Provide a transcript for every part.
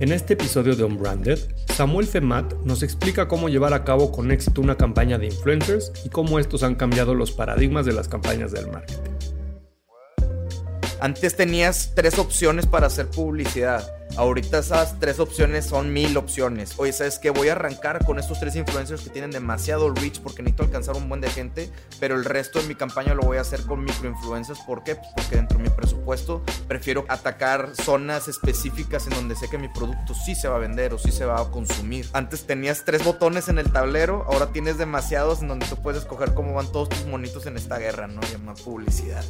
En este episodio de Unbranded, Samuel Femat nos explica cómo llevar a cabo con éxito una campaña de influencers y cómo estos han cambiado los paradigmas de las campañas del marketing. Antes tenías tres opciones para hacer publicidad. Ahorita esas tres opciones son mil opciones. Oye, ¿sabes qué? Voy a arrancar con estos tres influencers que tienen demasiado reach porque necesito alcanzar un buen de gente, pero el resto de mi campaña lo voy a hacer con microinfluencers. ¿Por qué? Pues porque dentro de mi presupuesto prefiero atacar zonas específicas en donde sé que mi producto sí se va a vender o sí se va a consumir. Antes tenías tres botones en el tablero, ahora tienes demasiados en donde tú puedes escoger cómo van todos tus monitos en esta guerra, ¿no? Llama publicidad.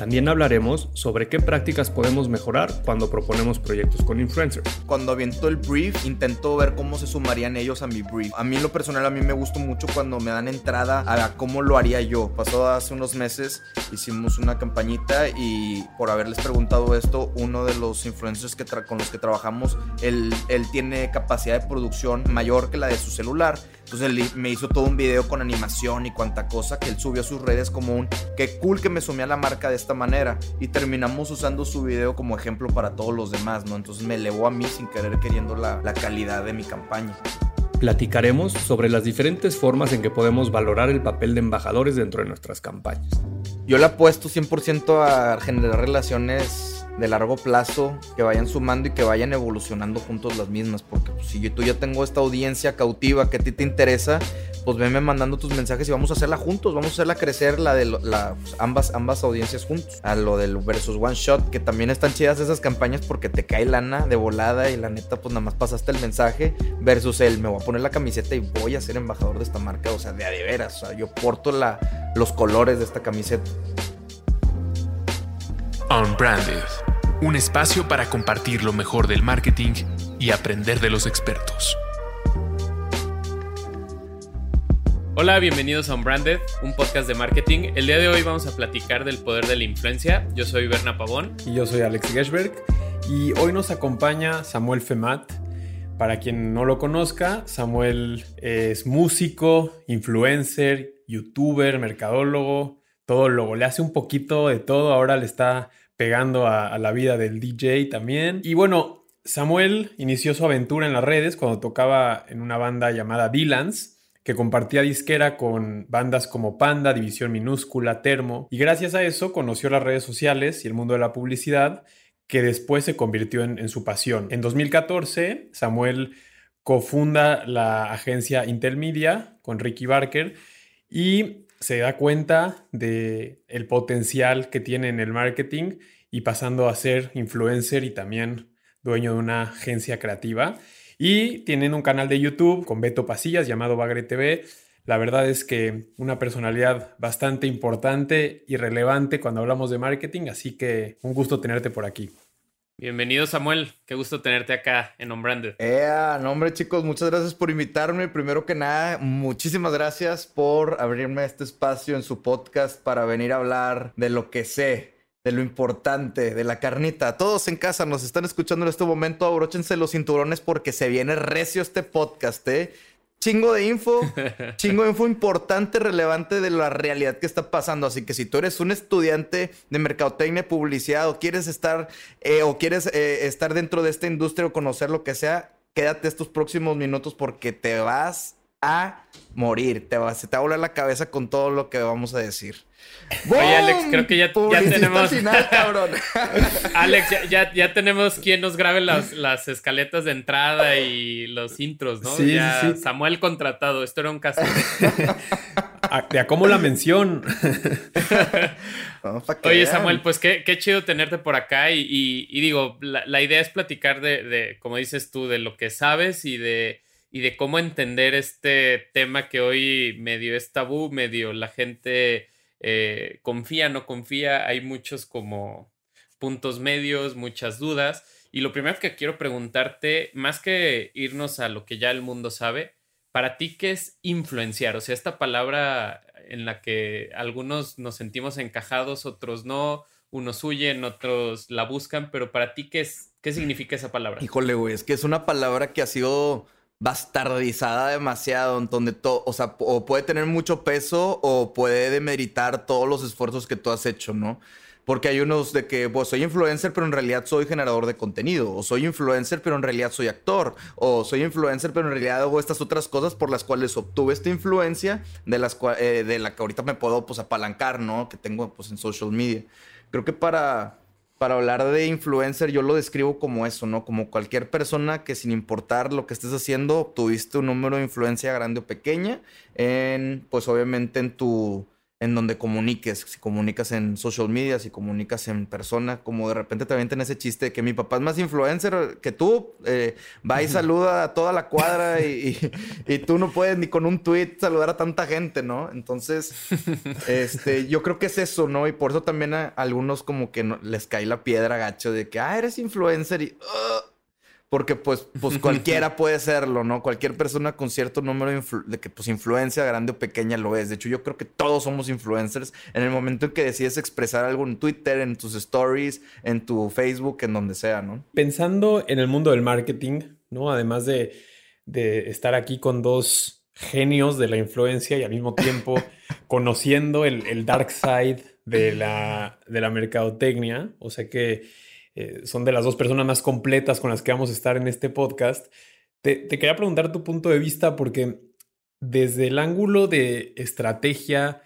También hablaremos sobre qué prácticas podemos mejorar cuando proponemos proyectos con influencers. Cuando aviento el brief, intento ver cómo se sumarían ellos a mi brief. A mí lo personal, a mí me gusta mucho cuando me dan entrada a cómo lo haría yo. Pasó hace unos meses, hicimos una campañita y por haberles preguntado esto, uno de los influencers que con los que trabajamos, él, él tiene capacidad de producción mayor que la de su celular. Entonces él me hizo todo un video con animación y cuanta cosa que él subió a sus redes como un, qué cool que me sumé a la marca de esta manera y terminamos usando su video como ejemplo para todos los demás, ¿no? Entonces me elevó a mí sin querer queriendo la, la calidad de mi campaña. Platicaremos sobre las diferentes formas en que podemos valorar el papel de embajadores dentro de nuestras campañas. Yo le apuesto 100% a generar relaciones de largo plazo, que vayan sumando y que vayan evolucionando juntos las mismas. Porque pues, si yo, tú ya tengo esta audiencia cautiva que a ti te interesa, pues venme mandando tus mensajes y vamos a hacerla juntos, vamos a hacerla crecer la de la, pues, ambas, ambas audiencias juntos. A lo del versus one shot, que también están chidas esas campañas porque te cae lana de volada y la neta, pues nada más pasaste el mensaje, versus el me voy a poner la camiseta y voy a ser embajador de esta marca, o sea, de a de veras, o sea, yo porto la, los colores de esta camiseta. Unbranded, un espacio para compartir lo mejor del marketing y aprender de los expertos. Hola, bienvenidos a Unbranded, un podcast de marketing. El día de hoy vamos a platicar del poder de la influencia. Yo soy Berna Pavón. Y yo soy Alex Gershberg. Y hoy nos acompaña Samuel Femat. Para quien no lo conozca, Samuel es músico, influencer, youtuber, mercadólogo, todo lo le hace un poquito de todo. Ahora le está pegando a, la vida del DJ también. Y bueno, Samuel inició su aventura en las redes cuando tocaba en una banda llamada Dylans que compartía disquera con bandas como Panda, División Minúscula, Termo, y gracias a eso conoció las redes sociales y el mundo de la publicidad, que después se convirtió en, su pasión. En 2014, Samuel cofunda la agencia Intermedia con Ricky Barker y se da cuenta de el potencial que tiene en el marketing y pasando a ser influencer y también dueño de una agencia creativa. Y tienen un canal de YouTube con Beto Pasillas llamado Bagre TV. La verdad es que una personalidad bastante importante y relevante cuando hablamos de marketing, así que un gusto tenerte por aquí. Bienvenido Samuel, qué gusto tenerte acá en Unbranded. Eh, nombre chicos, muchas gracias por invitarme. Primero que nada, muchísimas gracias por abrirme este espacio en su podcast para venir a hablar de lo que sé, de lo importante, de la carnita. Todos en casa nos están escuchando en este momento, abróchense los cinturones porque se viene recio este podcast, ¿eh? Chingo de info, chingo de info importante, relevante de la realidad que está pasando. Así que si tú eres un estudiante de mercadotecnia, publicidad o quieres estar eh, o quieres eh, estar dentro de esta industria o conocer lo que sea, quédate estos próximos minutos porque te vas a morir. Te va, se te va a volar la cabeza con todo lo que vamos a decir. Oye, Alex, creo que ya, tenemos. Alex, ya, tenemos quien nos grabe las, las, escaletas de entrada y los intros, ¿no? Sí, sí. Samuel contratado. Esto era un caso. ¿De cómo la mención? Oye, Samuel, pues qué, qué, chido tenerte por acá. Y, digo, la, idea es platicar de, de, como dices tú, de lo que sabes y de y de cómo entender este tema que hoy medio es tabú, medio la gente eh, confía, no confía, hay muchos como puntos medios, muchas dudas. Y lo primero que quiero preguntarte, más que irnos a lo que ya el mundo sabe, para ti, ¿qué es influenciar? O sea, esta palabra en la que algunos nos sentimos encajados, otros no, unos huyen, otros la buscan, pero para ti, ¿qué, es, qué significa esa palabra? Híjole, güey, es que es una palabra que ha sido bastardizada demasiado, en donde todo, o sea, o puede tener mucho peso o puede demeritar todos los esfuerzos que tú has hecho, ¿no? Porque hay unos de que, pues, soy influencer, pero en realidad soy generador de contenido. O soy influencer, pero en realidad soy actor. O soy influencer, pero en realidad hago estas otras cosas por las cuales obtuve esta influencia de, las eh, de la que ahorita me puedo, pues, apalancar, ¿no? Que tengo, pues, en social media. Creo que para para hablar de influencer, yo lo describo como eso, ¿no? Como cualquier persona que sin importar lo que estés haciendo, obtuviste un número de influencia grande o pequeña en, pues obviamente en tu, en donde comuniques, si comunicas en social media, si comunicas en persona, como de repente también tenés ese chiste de que mi papá es más influencer que tú, eh, va y saluda a toda la cuadra y, tú no puedes ni con un tweet saludar a tanta gente, ¿no? Entonces, este, yo creo que es eso, ¿no? Y por eso también a algunos como que les cae la piedra gacho de que, ah, eres influencer y porque pues, pues cualquiera puede serlo, ¿no? Cualquier persona con cierto número de, que pues influencia grande o pequeña lo es. De hecho, yo creo que todos somos influencers en el momento en que decides expresar algo en Twitter, en tus stories, en tu Facebook, en donde sea, ¿no? Pensando en el mundo del marketing, ¿no? Además de, estar aquí con dos genios de la influencia y al mismo tiempo conociendo el, dark side de la, de la mercadotecnia, o sea que eh, son de las dos personas más completas con las que vamos a estar en este podcast. Te, quería preguntar tu punto de vista porque desde el ángulo de estrategia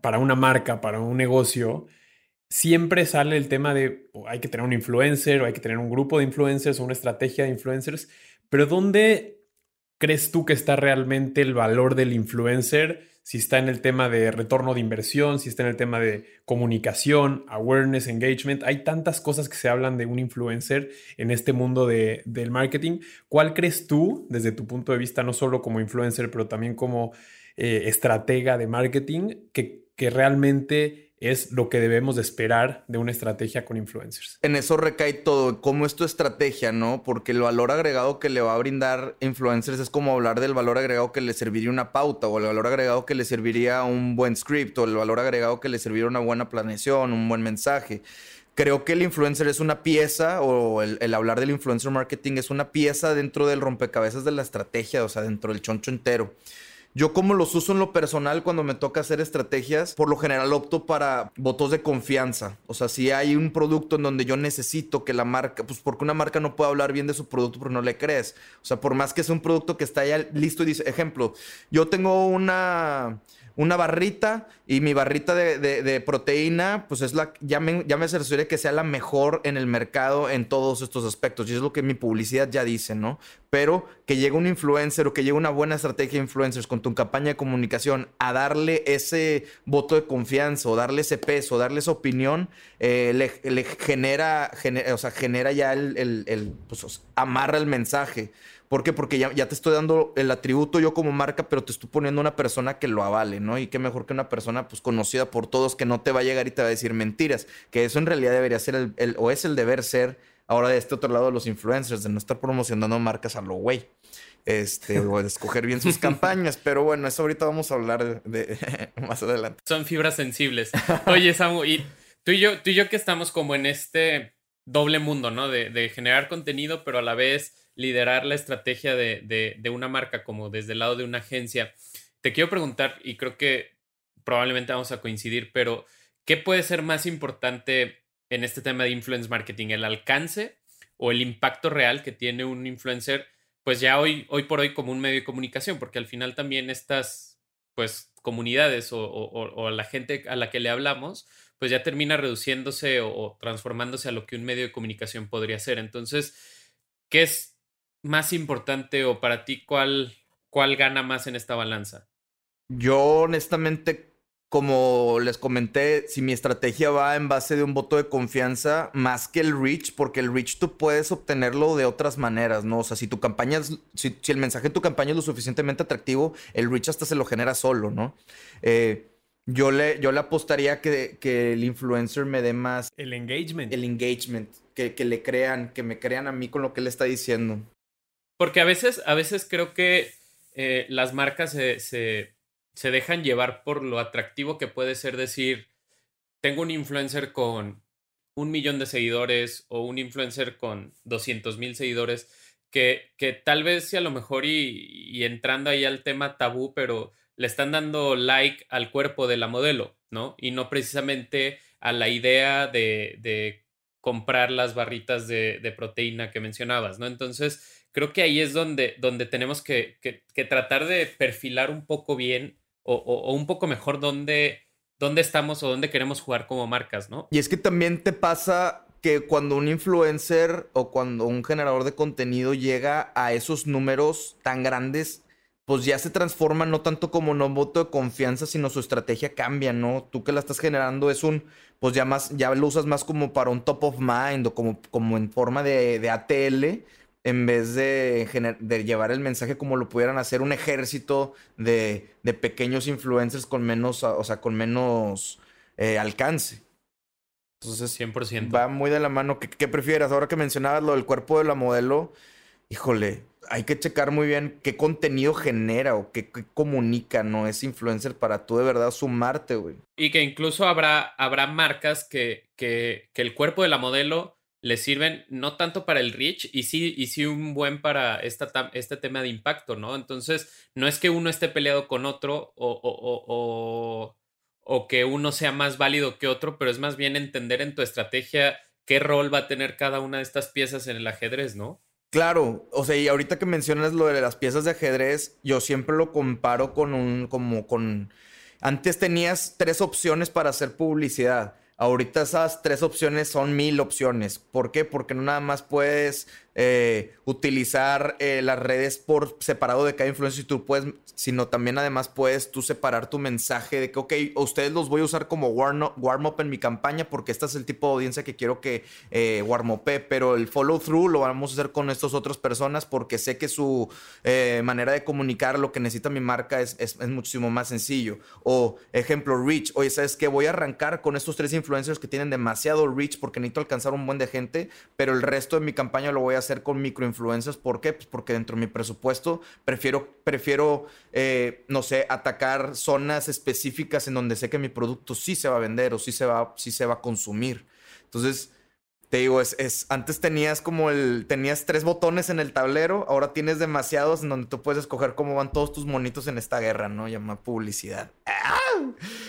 para una marca, para un negocio, siempre sale el tema de hay que tener un influencer o hay que tener un grupo de influencers o una estrategia de influencers, pero ¿dónde crees tú que está realmente el valor del influencer? si está en el tema de retorno de inversión, si está en el tema de comunicación, awareness, engagement. Hay tantas cosas que se hablan de un influencer en este mundo de, del marketing. ¿Cuál crees tú, desde tu punto de vista, no solo como influencer, pero también como eh, estratega de marketing, que, que realmente es lo que debemos de esperar de una estrategia con influencers. En eso recae todo, cómo es tu estrategia, ¿no? Porque el valor agregado que le va a brindar influencers es como hablar del valor agregado que le serviría una pauta, o el valor agregado que le serviría un buen script, o el valor agregado que le serviría una buena planeación, un buen mensaje. Creo que el influencer es una pieza, o el, el hablar del influencer marketing es una pieza dentro del rompecabezas de la estrategia, o sea, dentro del choncho entero. Yo como los uso en lo personal cuando me toca hacer estrategias, por lo general opto para votos de confianza. O sea, si hay un producto en donde yo necesito que la marca, pues porque una marca no puede hablar bien de su producto porque no le crees. O sea, por más que sea un producto que está ya listo y dice, ejemplo, yo tengo una una barrita y mi barrita de, proteína, pues es la, ya me, ya me que sea la mejor en el mercado en todos estos aspectos. Y es lo que mi publicidad ya dice, ¿no? Pero que llegue un influencer o que llegue una buena estrategia de influencers con tu campaña de comunicación a darle ese voto de confianza o darle ese peso, darle esa opinión, eh, le, genera, o sea, genera ya el, el, pues, amarra el mensaje. ¿Por qué? Porque ya, te estoy dando el atributo yo como marca, pero te estoy poniendo una persona que lo avale, ¿no? Y qué mejor que una persona pues conocida por todos que no te va a llegar y te va a decir mentiras, que eso en realidad debería ser el, o es el deber ser ahora de este otro lado de los influencers, de no estar promocionando marcas a lo güey. Este, o de escoger bien sus campañas, pero bueno, eso ahorita vamos a hablar de, más adelante. Son fibras sensibles. Oye, Samu, y tú y yo, tú y yo que estamos como en este doble mundo, ¿no? De, de generar contenido, pero a la vez liderar la estrategia de, una marca como desde el lado de una agencia. Te quiero preguntar, y creo que probablemente vamos a coincidir, pero ¿qué puede ser más importante en este tema de influence marketing? ¿El alcance o el impacto real que tiene un influencer? Pues ya hoy, hoy por hoy como un medio de comunicación, porque al final también estas pues comunidades o, la gente a la que le hablamos, pues ya termina reduciéndose o, transformándose a lo que un medio de comunicación podría ser. Entonces, ¿qué es más importante o para ti cuál, cuál gana más en esta balanza? Yo honestamente, como les comenté, si mi estrategia va en base de un voto de confianza, más que el reach, porque el reach tú puedes obtenerlo de otras maneras, ¿no? O sea, si tu campaña, si, el mensaje de tu campaña es lo suficientemente atractivo, el reach hasta se lo genera solo, ¿no? Eh, yo le, yo le apostaría que, que, el influencer me dé más... El engagement. El engagement. Que, que le crean, que me crean a mí con lo que él está diciendo. Porque a veces, a veces creo que eh, las marcas se, se, dejan llevar por lo atractivo que puede ser decir, tengo un influencer con un millón de seguidores o un influencer con 200 mil seguidores que, que tal vez si a lo mejor y, entrando ahí al tema tabú, pero le están dando like al cuerpo de la modelo, ¿no? Y no precisamente a la idea de, de comprar las barritas de, de, proteína que mencionabas, ¿no? Entonces, creo que ahí es donde, donde tenemos que, que, tratar de perfilar un poco bien o, o, un poco mejor dónde, dónde estamos o dónde queremos jugar como marcas, ¿no? Y es que también te pasa que cuando un influencer o cuando un generador de contenido llega a esos números tan grandes, pues ya se transforma no tanto como un voto de confianza, sino su estrategia cambia, ¿no? Tú que la estás generando es un, pues ya más, ya lo usas más como para un top of mind o como, como en forma de, de ATL, en vez de, de, llevar el mensaje como lo pudieran hacer un ejército de, de pequeños influencers con menos, o sea, con menos eh, alcance. Entonces, 100%. Va muy de la mano. ¿Qué, ¿Qué, prefieres? Ahora que mencionabas lo del cuerpo de la modelo, híjole, hay que checar muy bien qué contenido genera o qué, comunica, ¿no? Es influencer para tú de verdad sumarte, güey. Y que incluso habrá, habrá marcas que, que, que, el cuerpo de la modelo le sirven no tanto para el reach y sí, y sí un buen para este tema de impacto, ¿no? Entonces, no es que uno esté peleado con otro o, o, o o que uno sea más válido que otro, pero es más bien entender en tu estrategia qué rol va a tener cada una de estas piezas en el ajedrez, ¿no? Claro, o sea, y ahorita que mencionas lo de las piezas de ajedrez, yo siempre lo comparo con un, como con, antes tenías tres opciones para hacer publicidad. Ahorita esas tres opciones son mil opciones. ¿Por qué? Porque no nada más puedes eh, utilizar eh, las redes por separado de cada influencer y tú puedes, sino también además puedes tú separar tu mensaje de que, ok, ustedes los voy a usar como warm up, en mi campaña porque este es el tipo de audiencia que quiero que eh, warm up, pero el follow through lo vamos a hacer con estas otras personas porque sé que su eh, manera de comunicar lo que necesita mi marca es, es, muchísimo más sencillo. O ejemplo, reach, oye, ¿sabes qué? Voy a arrancar con estos tres influencers que tienen demasiado reach porque necesito alcanzar un buen de gente, pero el resto de mi campaña lo voy a hacer con microinfluencers. ¿Por qué? Pues porque dentro de mi presupuesto prefiero, prefiero eh, no sé, atacar zonas específicas en donde sé que mi producto sí se va a vender o sí se va, sí se va a consumir. Entonces, te digo, es, es, antes tenías como el, tenías tres botones en el tablero, ahora tienes demasiados en donde tú puedes escoger cómo van todos tus monitos en esta guerra, ¿no? Llama publicidad.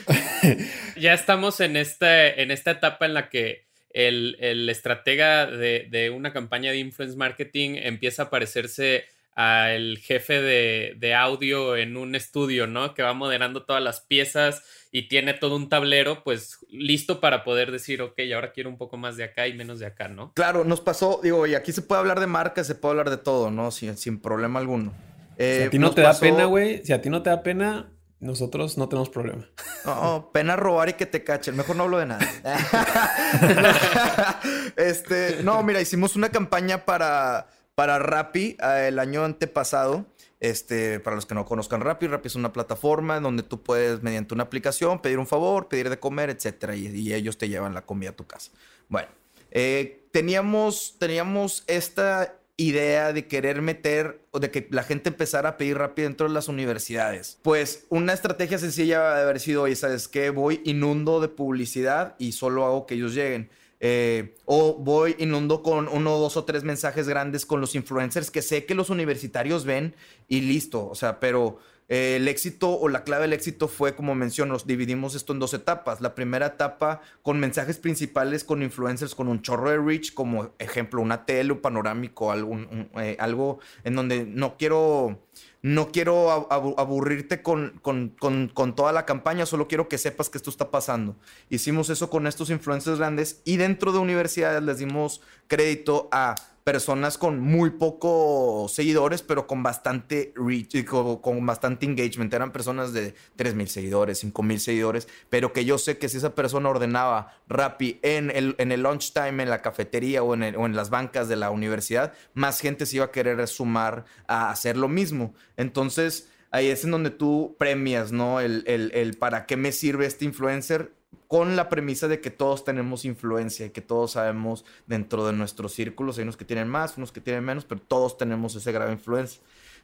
ya estamos en, este, en esta etapa en la que el, estratega de, una campaña de influence marketing empieza a parecerse al jefe de, audio en un estudio, ¿no? Que va moderando todas las piezas y tiene todo un tablero, pues listo para poder decir, ok, ahora quiero un poco más de acá y menos de acá, ¿no? Claro, nos pasó, digo, y aquí se puede hablar de marcas, se puede hablar de todo, ¿no? Sin, sin problema alguno. si a eh, ti no te da pena, güey, si a ti no te da pena, nosotros no tenemos problema. No, pena robar y que te cachen. Mejor no hablo de nada. este, no, mira, hicimos una campaña para, para Rappi eh, el año antepasado. Este, para los que no conozcan Rappi, Rappi es una plataforma en donde tú puedes, mediante una aplicación, pedir un favor, pedir de comer, etcétera, y, ellos te llevan la comida a tu casa. Bueno, eh, teníamos, teníamos esta idea de querer meter o de que la gente empezara a pedir rápido dentro de las universidades. Pues una estrategia sencilla de haber sido, oye, ¿sabes qué? Voy inundo de publicidad y solo hago que ellos lleguen. Eh, o voy inundo con uno, dos o tres mensajes grandes con los influencers que sé que los universitarios ven y listo. O sea, pero eh, el éxito o la clave del éxito fue, como menciono, dividimos esto en dos etapas. La primera etapa con mensajes principales, con influencers, con un chorro de reach, como ejemplo, una tele, un panorámico, algo, eh, algo en donde no quiero, no quiero aburrirte con, con, con, toda la campaña, solo quiero que sepas que esto está pasando. Hicimos eso con estos influencers grandes y dentro de universidades les dimos crédito a personas con muy pocos seguidores, pero con bastante reach, con, con bastante engagement. Eran personas de 3 mil seguidores, 5 mil seguidores, pero que yo sé que si esa persona ordenaba Rappi en el, en el lunchtime, en la cafetería o en, o en las bancas de la universidad, más gente se iba a querer sumar a hacer lo mismo. Entonces, ahí es en donde tú premias, ¿no? El, el, el para qué me sirve este influencer con la premisa de que todos tenemos influencia y que todos sabemos dentro de nuestros círculos, hay unos que tienen más, unos que tienen menos, pero todos tenemos ese grave influencia.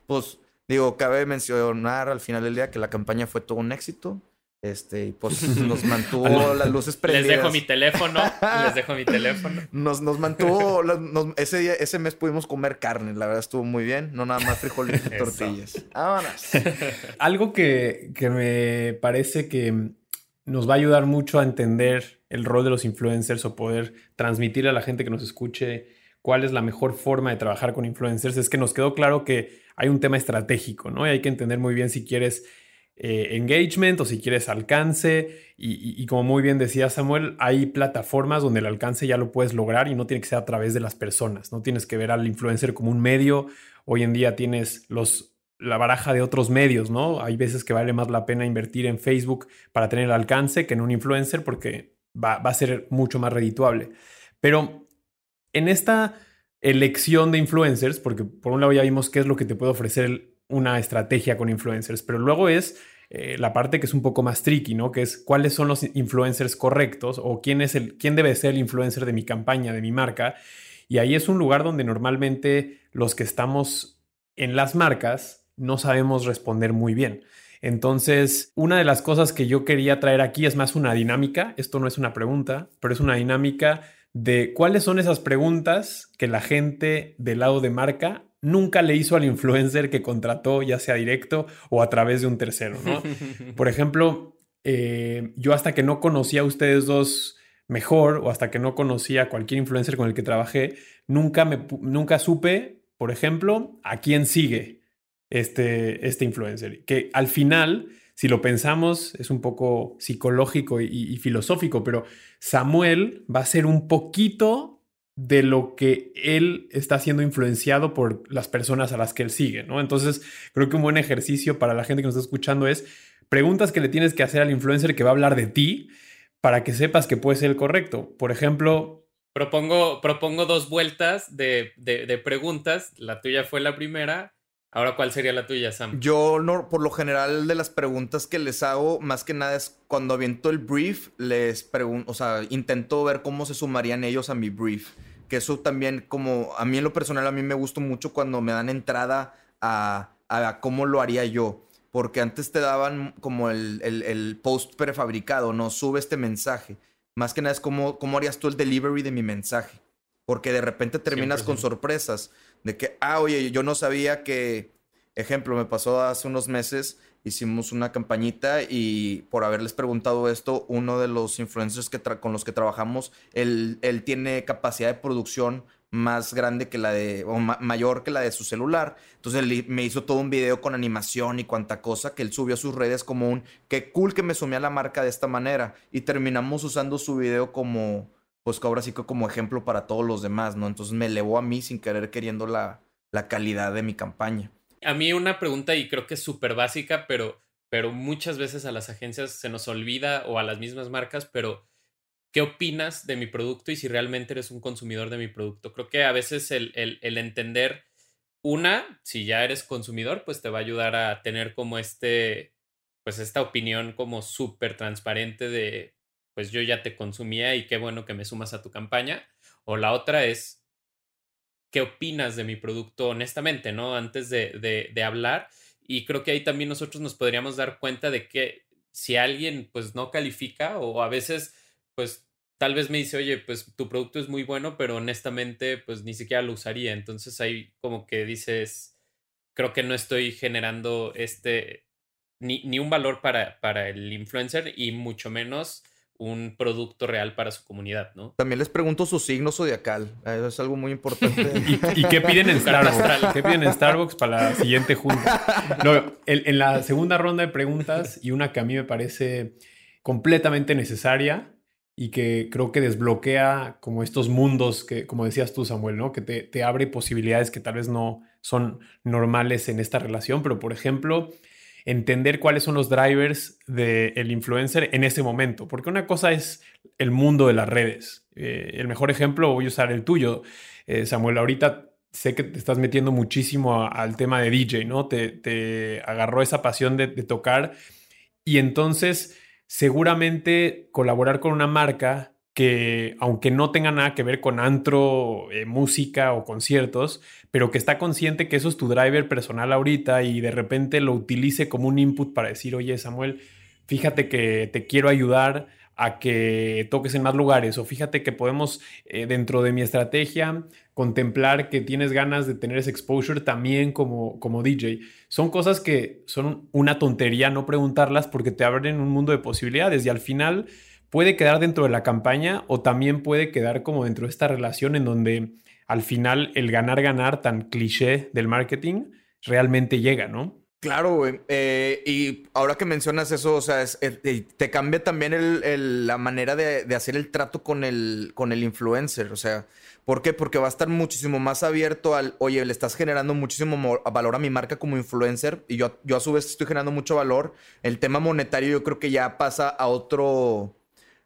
Pues digo, cabe mencionar al final del día que la campaña fue todo un éxito. Este, y pues nos mantuvo las luces prendidas. Les dejo mi teléfono. les dejo mi teléfono. Nos, nos mantuvo. ese día, ese mes pudimos comer carne. La verdad estuvo muy bien. No nada más frijoles y tortillas. Vámonos. Algo que, que me parece que nos va a ayudar mucho a entender el rol de los influencers o poder transmitir a la gente que nos escuche cuál es la mejor forma de trabajar con influencers, es que nos quedó claro que hay un tema estratégico, ¿no? Y hay que entender muy bien si quieres eh, engagement o si quieres alcance. Y, como muy bien decía Samuel, hay plataformas donde el alcance ya lo puedes lograr y no tiene que ser a través de las personas. No tienes que ver al influencer como un medio. Hoy en día tienes los, la baraja de otros medios, ¿no? Hay veces que vale más la pena invertir en Facebook para tener alcance que en un influencer porque va, va a ser mucho más redituable. Pero en esta elección de influencers, porque por un lado ya vimos qué es lo que te puede ofrecer una estrategia con influencers, pero luego es eh, la parte que es un poco más tricky, ¿no? Que es cuáles son los influencers correctos o quién es el, quién debe ser el influencer de mi campaña, de mi marca. Y ahí es un lugar donde normalmente los que estamos en las marcas no sabemos responder muy bien. Entonces, una de las cosas que yo quería traer aquí es más una dinámica. Esto no es una pregunta, pero es una dinámica de cuáles son esas preguntas que la gente del lado de marca nunca le hizo al influencer que contrató, ya sea directo o a través de un tercero, ¿no? Por ejemplo, eh, yo hasta que no conocía a ustedes dos mejor o hasta que no conocía a cualquier influencer con el que trabajé, nunca, me, nunca supe, por ejemplo, a quién sigue este, este influencer. Que al final, si lo pensamos, es un poco psicológico y filosófico, pero Samuel va a ser un poquito de lo que él está siendo influenciado por las personas a las que él sigue, ¿no? Entonces, creo que un buen ejercicio para la gente que nos está escuchando es preguntas que le tienes que hacer al influencer que va a hablar de ti para que sepas que puede ser el correcto. Por ejemplo... Propongo, propongo dos vueltas de, de preguntas. La tuya fue la primera. Ahora, ¿cuál sería la tuya, Sam? Yo, no, por lo general, de las preguntas que les hago, más que nada es cuando aviento el brief, les pregunto, o sea, intento ver cómo se sumarían ellos a mi brief. Que eso también, como a mí en lo personal, a mí me gusta mucho cuando me dan entrada a, a cómo lo haría yo. Porque antes te daban como el, el, post prefabricado, ¿no? Sube este mensaje. Más que nada es cómo, cómo harías tú el delivery de mi mensaje. Porque de repente terminas con sorpresas de que, ah, oye, yo no sabía que, ejemplo, me pasó hace unos meses, hicimos una campañita y por haberles preguntado esto, uno de los influencers que con los que trabajamos, él, él, tiene capacidad de producción más grande que la de, o mayor que la de su celular. Entonces él me hizo todo un video con animación y cuanta cosa que él subió a sus redes como un, qué cool que me sumé a la marca de esta manera. Y terminamos usando su video como pues ahora sí como ejemplo para todos los demás, ¿no? Entonces me elevó a mí sin querer queriendo la, la calidad de mi campaña. A mí una pregunta y creo que es súper básica, pero, pero muchas veces a las agencias se nos olvida o a las mismas marcas, pero ¿qué opinas de mi producto y si realmente eres un consumidor de mi producto? Creo que a veces el, el, el entender, una, si ya eres consumidor, pues te va a ayudar a tener como este, pues esta opinión como súper transparente de pues yo ya te consumía y qué bueno que me sumas a tu campaña. O la otra es, ¿qué opinas de mi producto honestamente, no? Antes de, de, hablar. Y creo que ahí también nosotros nos podríamos dar cuenta de que si alguien pues no califica o a veces pues tal vez me dice, oye, pues tu producto es muy bueno, pero honestamente pues ni siquiera lo usaría. Entonces ahí como que dices, creo que no estoy generando este, ni, ni un valor para, para el influencer y mucho menos un producto real para su comunidad, ¿no? También les pregunto su signo zodiacal. Eso es algo muy importante. ¿Y, qué piden en Starbucks? ¿Qué piden en Starbucks para la siguiente junta? en, la segunda ronda de preguntas, y una que a mí me parece completamente necesaria y que creo que desbloquea como estos mundos que, como decías tú, Samuel, ¿no? Que te, te abre posibilidades que tal vez no son normales en esta relación, pero por ejemplo entender cuáles son los drivers del influencer en ese momento. Porque una cosa es el mundo de las redes. Eh, el mejor ejemplo, voy a usar el tuyo, eh, Samuel. Ahorita sé que te estás metiendo muchísimo al tema de DJ, ¿no? Te, agarró esa pasión de, de tocar y entonces seguramente colaborar con una marca que aunque no tenga nada que ver con antro, eh, música o conciertos, pero que está consciente que eso es tu driver personal ahorita y de repente lo utilice como un input para decir, oye Samuel, fíjate que te quiero ayudar a que toques en más lugares o fíjate que podemos eh, dentro de mi estrategia contemplar que tienes ganas de tener ese exposure también como, como DJ. Son cosas que son una tontería no preguntarlas porque te abren un mundo de posibilidades y al final puede quedar dentro de la campaña o también puede quedar como dentro de esta relación en donde al final el ganar-ganar tan cliché del marketing realmente llega, ¿no? Claro, güey. Eh, y ahora que mencionas eso, o sea, eh, te cambia también la manera de, hacer el trato con el, con el influencer. O sea, ¿por qué? Porque va a estar muchísimo más abierto al, oye, le estás generando muchísimo valor a mi marca como influencer y yo, yo a su vez estoy generando mucho valor. El tema monetario yo creo que ya pasa a otro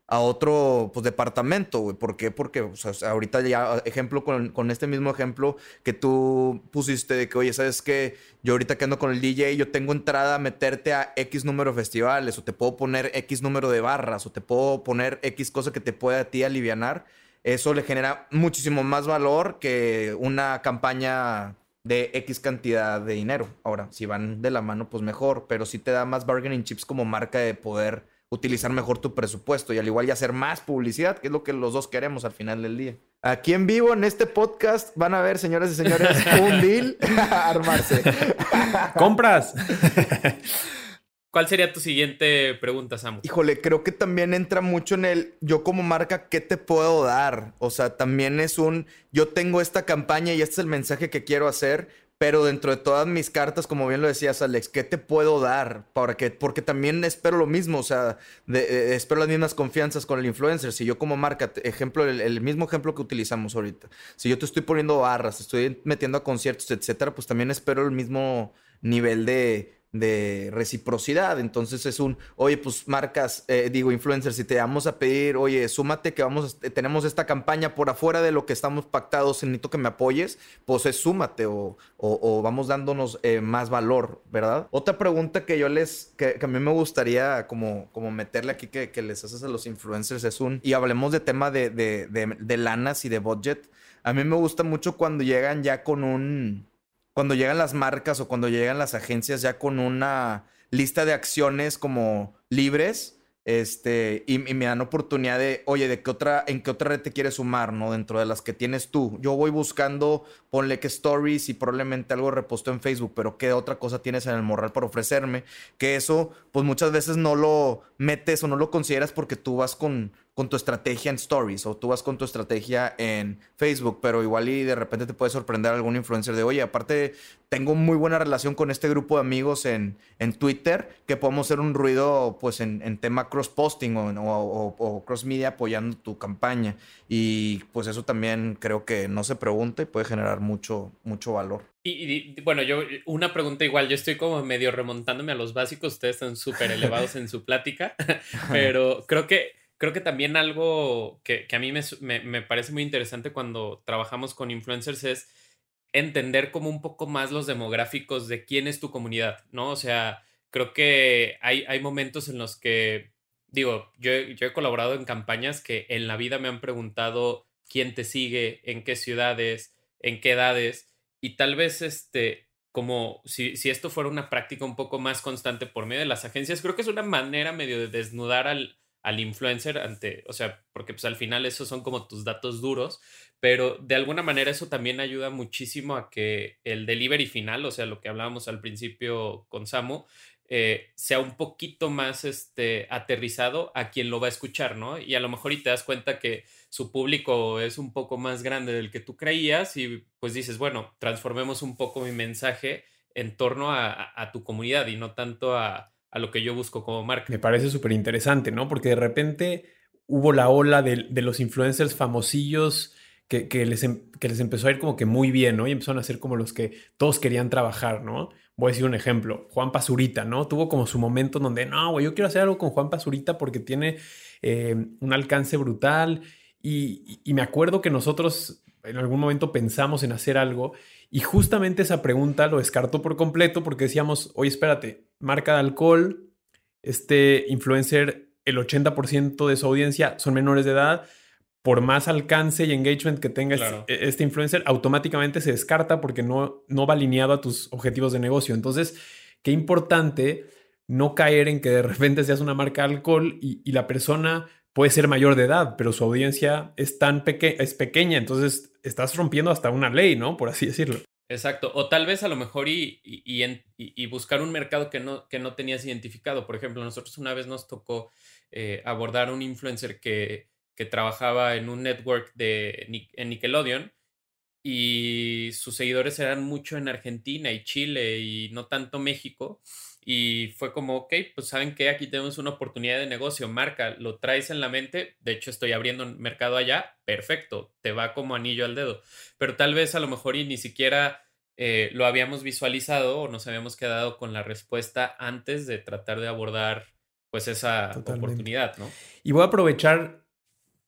a otro pues, departamento, güey. ¿Por qué? Porque ahorita ya, ejemplo, con, con, este mismo ejemplo que tú pusiste de que, oye, ¿sabes qué? Yo ahorita que ando con el DJ, yo tengo entrada a meterte a X número de festivales, o te puedo poner X número de barras, o te puedo poner X cosa que te pueda a ti alivianar. Eso le genera muchísimo más valor que una campaña de X cantidad de dinero. Ahora, si van de la mano, pues mejor, pero sí te da más bargaining chips como marca de poder utilizar mejor tu presupuesto y al igual y hacer más publicidad, que es lo que los dos queremos al final del día. Aquí en vivo, en este podcast, van a ver, señoras y señores, un deal armarse. ¡Compras! ¿Cuál sería tu siguiente pregunta, Samu? Híjole, creo que también entra mucho en el yo como marca, ¿qué te puedo dar? O sea, también es un yo tengo esta campaña y este es el mensaje que quiero hacer, pero dentro de todas mis cartas, como bien lo decías, Alex, ¿qué te puedo dar? Para que, porque también espero lo mismo, o sea, espero las mismas confianzas con el influencer. Si yo como marca, ejemplo, el, mismo ejemplo que utilizamos ahorita, si yo te estoy poniendo barras, estoy metiendo a conciertos, etcétera, pues también espero el mismo nivel de, de reciprocidad. Entonces es un, oye, pues marcas, eh, digo, influencers, si te vamos a pedir, oye, súmate que vamos, tenemos esta campaña por afuera de lo que estamos pactados, necesito que me apoyes, pues es súmate o, o, vamos dándonos eh, más valor, ¿verdad? Otra pregunta que yo les, que, a mí me gustaría como, como meterle aquí que, que, les haces a los influencers es un, y hablemos de tema de, de, de, de lanas y de budget. A mí me gusta mucho cuando llegan ya con un cuando llegan las marcas o cuando llegan las agencias ya con una lista de acciones como libres, este, y, me dan oportunidad de, oye, ¿de qué otra, en qué otra red te quieres sumar, no? Dentro de las que tienes tú. Yo voy buscando, ponle que stories y probablemente algo reposto en Facebook, pero ¿qué otra cosa tienes en el morral para ofrecerme? Que eso, pues muchas veces no lo metes o no lo consideras porque tú vas con, con tu estrategia en stories o tú vas con tu estrategia en Facebook, pero igual y de repente te puede sorprender algún influencer de, oye, aparte tengo muy buena relación con este grupo de amigos en, en Twitter, que podemos hacer un ruido pues en, en tema cross-posting o, o, cross-media apoyando tu campaña. Y pues eso también creo que no se pregunta y puede generar mucho, mucho valor. Y, bueno, yo una pregunta igual, yo estoy como medio remontándome a los básicos, ustedes están súper elevados en su plática, pero creo que creo que también algo que, a mí me, parece muy interesante cuando trabajamos con influencers es entender como un poco más los demográficos de quién es tu comunidad, ¿no? O sea, creo que hay, hay momentos en los que, digo, yo, yo he colaborado en campañas que en la vida me han preguntado quién te sigue, en qué ciudades, en qué edades, y tal vez este, como si, si, esto fuera una práctica un poco más constante por medio de las agencias, creo que es una manera medio de desnudar al, al influencer ante, o sea, porque pues al final esos son como tus datos duros, pero de alguna manera eso también ayuda muchísimo a que el delivery final, o sea, lo que hablábamos al principio con Samu, eh, sea un poquito más este, aterrizado a quien lo va a escuchar, ¿no? Y a lo mejor y te das cuenta que su público es un poco más grande del que tú creías y pues dices, bueno, transformemos un poco mi mensaje en torno a tu comunidad y no tanto a, a lo que yo busco como marca. Me parece súper interesante, ¿no? Porque de repente hubo la ola de, los influencers famosillos que, les, em, que, les, empezó a ir como que muy bien, ¿no? Y empezaron a ser como los que todos querían trabajar, ¿no? Voy a decir un ejemplo, Juan Pazurita, ¿no? Tuvo como su momento donde, no, güey, yo quiero hacer algo con Juan Pazurita porque tiene eh, un alcance brutal. Y, y me acuerdo que nosotros en algún momento pensamos en hacer algo y justamente esa pregunta lo descartó por completo porque decíamos, oye, espérate, marca de alcohol, este influencer, el 80% de su audiencia son menores de edad, por más alcance y engagement que tenga este, este influencer, automáticamente se descarta porque no, no va alineado a tus objetivos de negocio. Entonces, qué importante no caer en que de repente seas una marca de alcohol y, la persona puede ser mayor de edad, pero su audiencia es tan pequeña, es pequeña, entonces estás rompiendo hasta una ley, ¿no? Por así decirlo. Exacto. O tal vez a lo mejor y, y, buscar un mercado que no, que no tenías identificado. Por ejemplo, nosotros una vez nos tocó eh, abordar un influencer que, que, trabajaba en un network de, en Nickelodeon y sus seguidores eran mucho en Argentina y Chile y no tanto México. Y fue como, ok, pues saben que aquí tenemos una oportunidad de negocio, marca, lo traes en la mente, de hecho estoy abriendo un mercado allá, perfecto, te va como anillo al dedo, pero tal vez a lo mejor y ni siquiera eh, lo habíamos visualizado o nos habíamos quedado con la respuesta antes de tratar de abordar pues esa oportunidad, ¿no? Y voy a aprovechar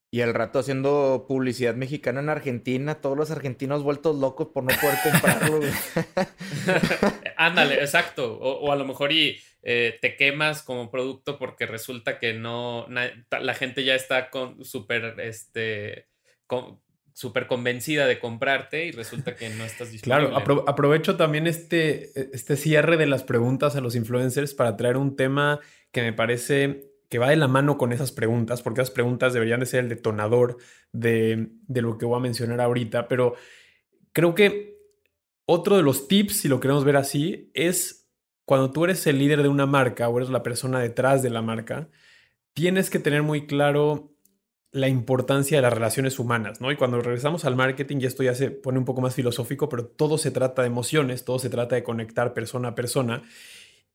y al rato haciendo publicidad mexicana en Argentina, todos los argentinos vueltos locos por no poder comprarlo. Ándale, exacto. O, a lo mejor y eh, te quemas como producto porque resulta que no, la gente ya está con súper, este, súper convencida de comprarte y resulta que no estás disponible. Claro, aprovecho también este, este cierre de las preguntas a los influencers para traer un tema que me parece que va de la mano con esas preguntas, porque esas preguntas deberían de ser el detonador de, lo que voy a mencionar ahorita, pero creo que otro de los tips, si lo queremos ver así, es cuando tú eres el líder de una marca o eres la persona detrás de la marca, tienes que tener muy claro la importancia de las relaciones humanas, ¿no? Y cuando regresamos al marketing, y esto ya se pone un poco más filosófico, pero todo se trata de emociones, todo se trata de conectar persona a persona.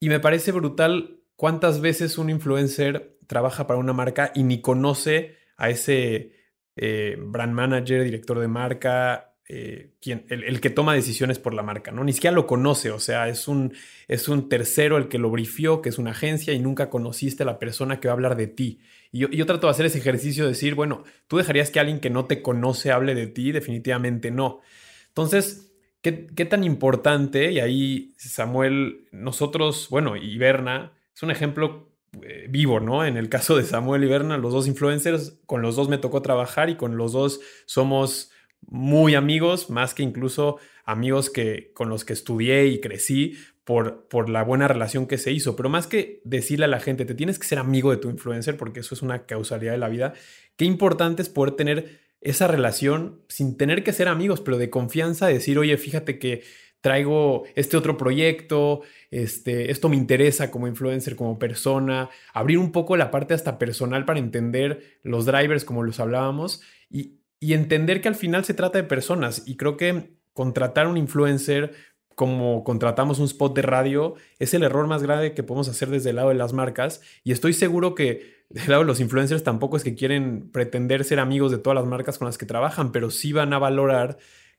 Y me parece brutal ¿Cuántas veces un influencer trabaja para una marca y ni conoce a ese eh, brand manager, director de marca, eh, quien, el, que toma decisiones por la marca, ¿no? Ni siquiera lo conoce, o sea, es un, es un tercero el que lo brifió, que es una agencia y nunca conociste a la persona que va a hablar de ti. Y yo, yo trato de hacer ese ejercicio de decir, bueno, ¿tú dejarías que alguien que no te conoce hable de ti? Definitivamente no. Entonces, ¿qué, tan importante? Y ahí Samuel, nosotros, bueno, y Berna, es un ejemplo eh, vivo, ¿no? En el caso de Samuel y Berna, los dos influencers, con los dos me tocó trabajar y con los dos somos muy amigos, más que incluso amigos que, con los que estudié y crecí por, por la buena relación que se hizo. Pero más que decirle a la gente, te tienes que ser amigo de tu influencer, porque eso es una causalidad de la vida, qué importante es poder tener esa relación sin tener que ser amigos, pero de confianza, decir, oye, fíjate que traigo este otro proyecto, este, esto me interesa como influencer, como persona, abrir un poco la parte hasta personal para entender los drivers como los hablábamos y, y entender que al final se trata de personas. Y creo que contratar un influencer como contratamos un spot de radio es el error más grave que podemos hacer desde el lado de las marcas. Y estoy seguro que del lado de los influencers tampoco es que quieren pretender ser amigos de todas las marcas con las que trabajan, pero sí van a valorar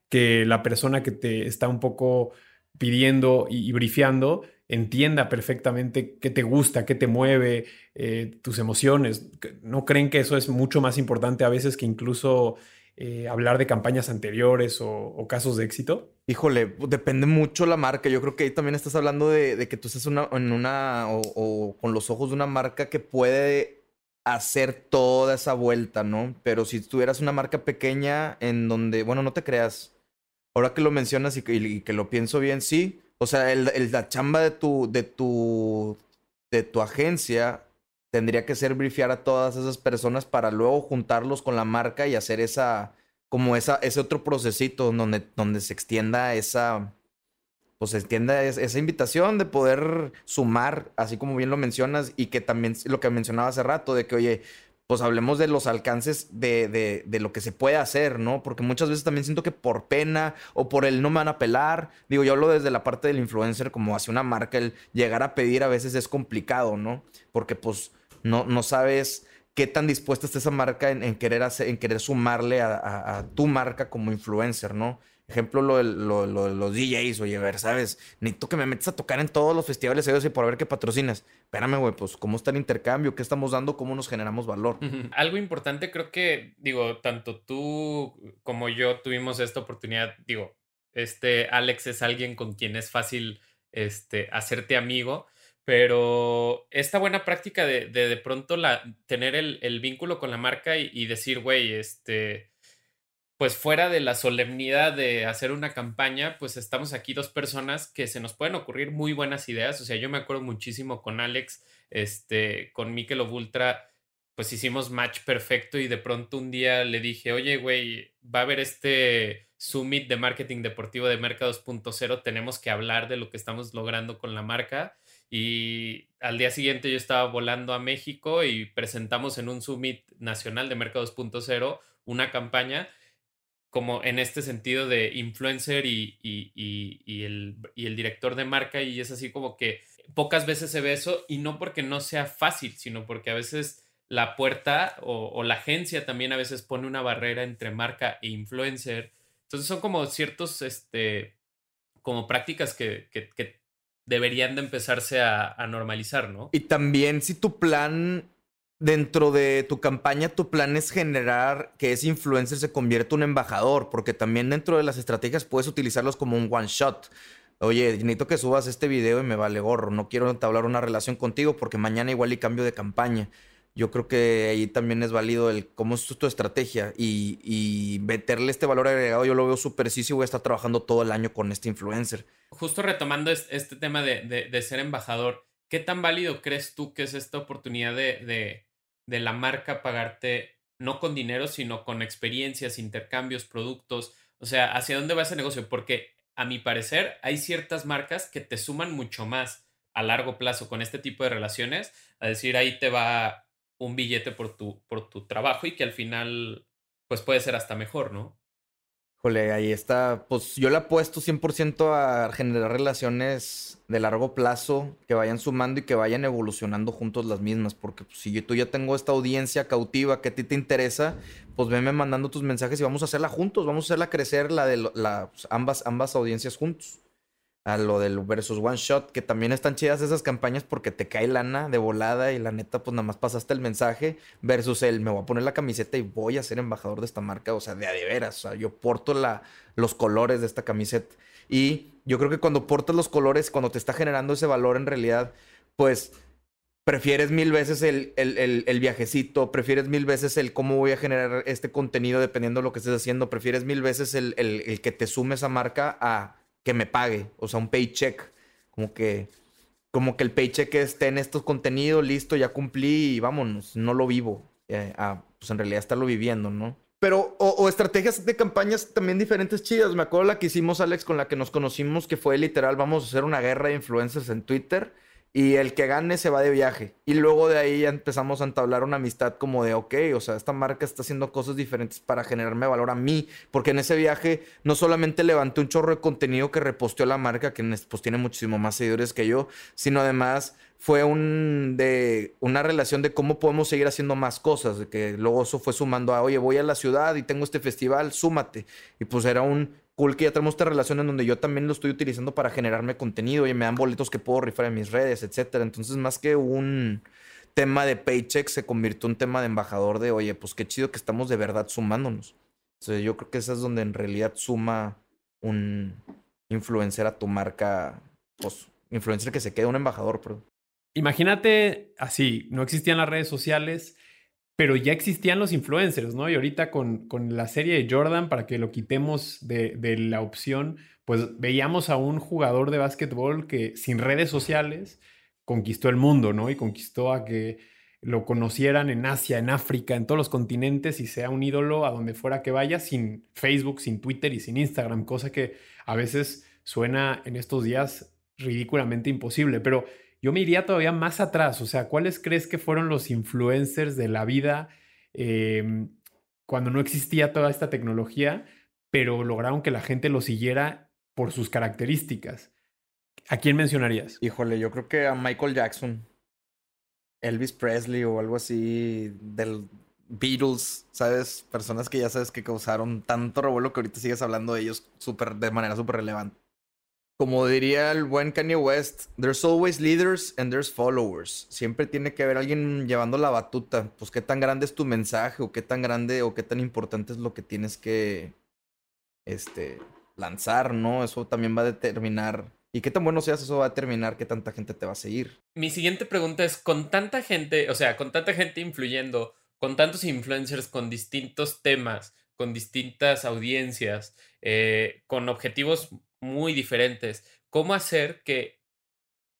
que la persona que te está un poco pidiendo y, brifeando entienda perfectamente qué te gusta, qué te mueve, eh, tus emociones. ¿No creen que eso es mucho más importante a veces que incluso eh, hablar de campañas anteriores o, casos de éxito? Híjole, depende mucho la marca. Yo creo que ahí también estás hablando de, que tú estás en una o, con los ojos de una marca que puede hacer toda esa vuelta, ¿no? Pero si tuvieras una marca pequeña en donde, bueno, no te creas, ahora que lo mencionas y que, lo pienso bien, sí. O sea, el, la chamba de tu, de tu, de tu agencia tendría que ser briefear a todas esas personas para luego juntarlos con la marca y hacer esa, como esa, ese otro procesito donde, donde se extienda esa, pues se extienda esa invitación de poder sumar, así como bien lo mencionas, y que también lo que mencionaba hace rato, de que, oye, pues hablemos de los alcances de, de, lo que se puede hacer, ¿no? Porque muchas veces también siento que por pena o por el no me van a pelar, digo, yo hablo desde la parte del influencer como hacia una marca, el llegar a pedir a veces es complicado, ¿no? Porque pues no, no sabes qué tan dispuesta está esa marca en, querer, hacer, en querer sumarle a tu marca como influencer, ¿no? Ejemplo, lo de, los DJs, oye, a ver, ¿sabes? Necesito que me metas a tocar en todos los festivales y por ver qué patrocinas. Espérame, güey, pues, ¿cómo está el intercambio? ¿Qué estamos dando? ¿Cómo nos generamos valor? Algo importante, creo que, digo, tanto tú como yo tuvimos esta oportunidad, digo, este Alex es alguien con quien es fácil este, hacerte amigo, pero esta buena práctica de de, pronto la, tener el, vínculo con la marca y decir, güey, este pues fuera de la solemnidad de hacer una campaña, pues estamos aquí dos personas que se nos pueden ocurrir muy buenas ideas. O sea, yo me acuerdo muchísimo con Alex, este, con Mikel Ultra, pues hicimos match perfecto y de pronto un día le dije, oye, güey, va a haber este summit de marketing deportivo de Merca 2.0, tenemos que hablar de lo que estamos logrando con la marca. Y al día siguiente yo estaba volando a México y presentamos en un summit nacional de Merca 2.0 una campaña como en este sentido de influencer y, el, el, director de marca y es así como que pocas veces se ve eso y no porque no sea fácil, sino porque a veces la puerta o, la agencia también a veces pone una barrera entre marca e influencer. Entonces son como ciertos, este, como prácticas que, deberían de empezarse a, a normalizar, ¿no? Y también si tu plan dentro de tu campaña, tu plan es generar que ese influencer se convierta en un embajador, porque también dentro de las estrategias puedes utilizarlos como un one shot. Oye, necesito que subas este video y me vale gorro. No quiero entablar una relación contigo porque mañana igual y cambio de campaña. Yo creo que ahí también es válido el cómo es tu estrategia y, meterle este valor agregado. Yo lo veo súper sí si voy a estar trabajando todo el año con este influencer. Justo retomando este tema de, ser embajador, ¿qué tan válido crees tú que es esta oportunidad de la marca pagarte no con dinero, sino con experiencias, intercambios, productos. O sea, ¿hacia dónde va ese negocio? Porque a mi parecer hay ciertas marcas que te suman mucho más a largo plazo con este tipo de relaciones, a decir, ahí te va un billete por tu, por tu trabajo y que al final, pues puede ser hasta mejor, ¿no? Jole, ahí está. Pues yo le apuesto 100% a generar relaciones de largo plazo que vayan sumando y que vayan evolucionando juntos las mismas. Porque pues, si yo, tú ya tengo esta audiencia cautiva que a ti te interesa, pues venme mandando tus mensajes y vamos a hacerla juntos. Vamos a hacerla crecer la de la, pues, ambas, ambas audiencias juntos a lo del versus one shot, que también están chidas esas campañas porque te cae lana de volada y la neta, pues nada más pasaste el mensaje, versus el me voy a poner la camiseta y voy a ser embajador de esta marca, o sea, de a de veras, o sea, yo porto la, los colores de esta camiseta. Y yo creo que cuando portas los colores, cuando te está generando ese valor en realidad, pues prefieres mil veces el, el, el, viajecito, prefieres mil veces el cómo voy a generar este contenido dependiendo de lo que estés haciendo, prefieres mil veces el, que te sume esa marca a que me pague, o sea, un paycheck, como que como que el paycheck esté en estos contenidos, listo, ya cumplí y vámonos, no lo vivo. Eh, pues en realidad estarlo viviendo, ¿no? Pero, o, o, estrategias de campañas también diferentes chidas. Me acuerdo la que hicimos, Alex, con la que nos conocimos, que fue literal, vamos a hacer una guerra de influencers en Twitter y el que gane se va de viaje. Y luego de ahí ya empezamos a entablar una amistad como de, ok, o sea, esta marca está haciendo cosas diferentes para generarme valor a mí, porque en ese viaje no solamente levanté un chorro de contenido que reposteó la marca, que pues tiene muchísimo más seguidores que yo, sino además fue un de una relación de cómo podemos seguir haciendo más cosas, de que luego eso fue sumando a, oye, voy a la ciudad y tengo este festival, súmate. Y pues era un cool que ya tenemos esta relación en donde yo también lo estoy utilizando para generarme contenido y me dan boletos que puedo rifar en mis redes, etcétera. Entonces, más que un tema de paycheck, se convirtió en un tema de embajador de, oye, pues qué chido que estamos de verdad sumándonos. Entonces, yo creo que esa es donde en realidad suma un influencer a tu marca, pues, influencer que se quede un embajador, pero... Imagínate así, no existían las redes sociales, pero ya existían los influencers, ¿no? Y ahorita con, con la serie de Jordan, para que lo quitemos de, de, la opción, pues veíamos a un jugador de básquetbol que sin redes sociales conquistó el mundo, ¿no? Y conquistó a que lo conocieran en Asia, en África, en todos los continentes y sea un ídolo a donde fuera que vaya, sin Facebook, sin Twitter y sin Instagram, cosa que a veces suena en estos días ridículamente imposible, pero yo me iría todavía más atrás, o sea, ¿cuáles crees que fueron los influencers de la vida em, cuando no existía toda esta tecnología, pero lograron que la gente lo siguiera por sus características? ¿A quién mencionarías? Híjole, yo creo que a Michael Jackson, Elvis Presley o algo así del Beatles, ¿sabes? Personas que ya sabes que causaron tanto revuelo que ahorita sigues hablando de ellos super, de manera súper relevante como diría el buen Kanye West, there's always leaders and there's followers. Siempre tiene que haber alguien llevando la batuta. Pues qué tan grande es tu mensaje o qué tan grande o qué tan importante es lo que tienes que este lanzar, ¿no? Eso también va a determinar y qué tan bueno seas, eso va a determinar qué tanta gente te va a seguir. Mi siguiente pregunta es, con tanta gente, o sea, con tanta gente influyendo, con tantos influencers con distintos temas, con distintas audiencias, eh, con objetivos muy diferentes. ¿Cómo hacer que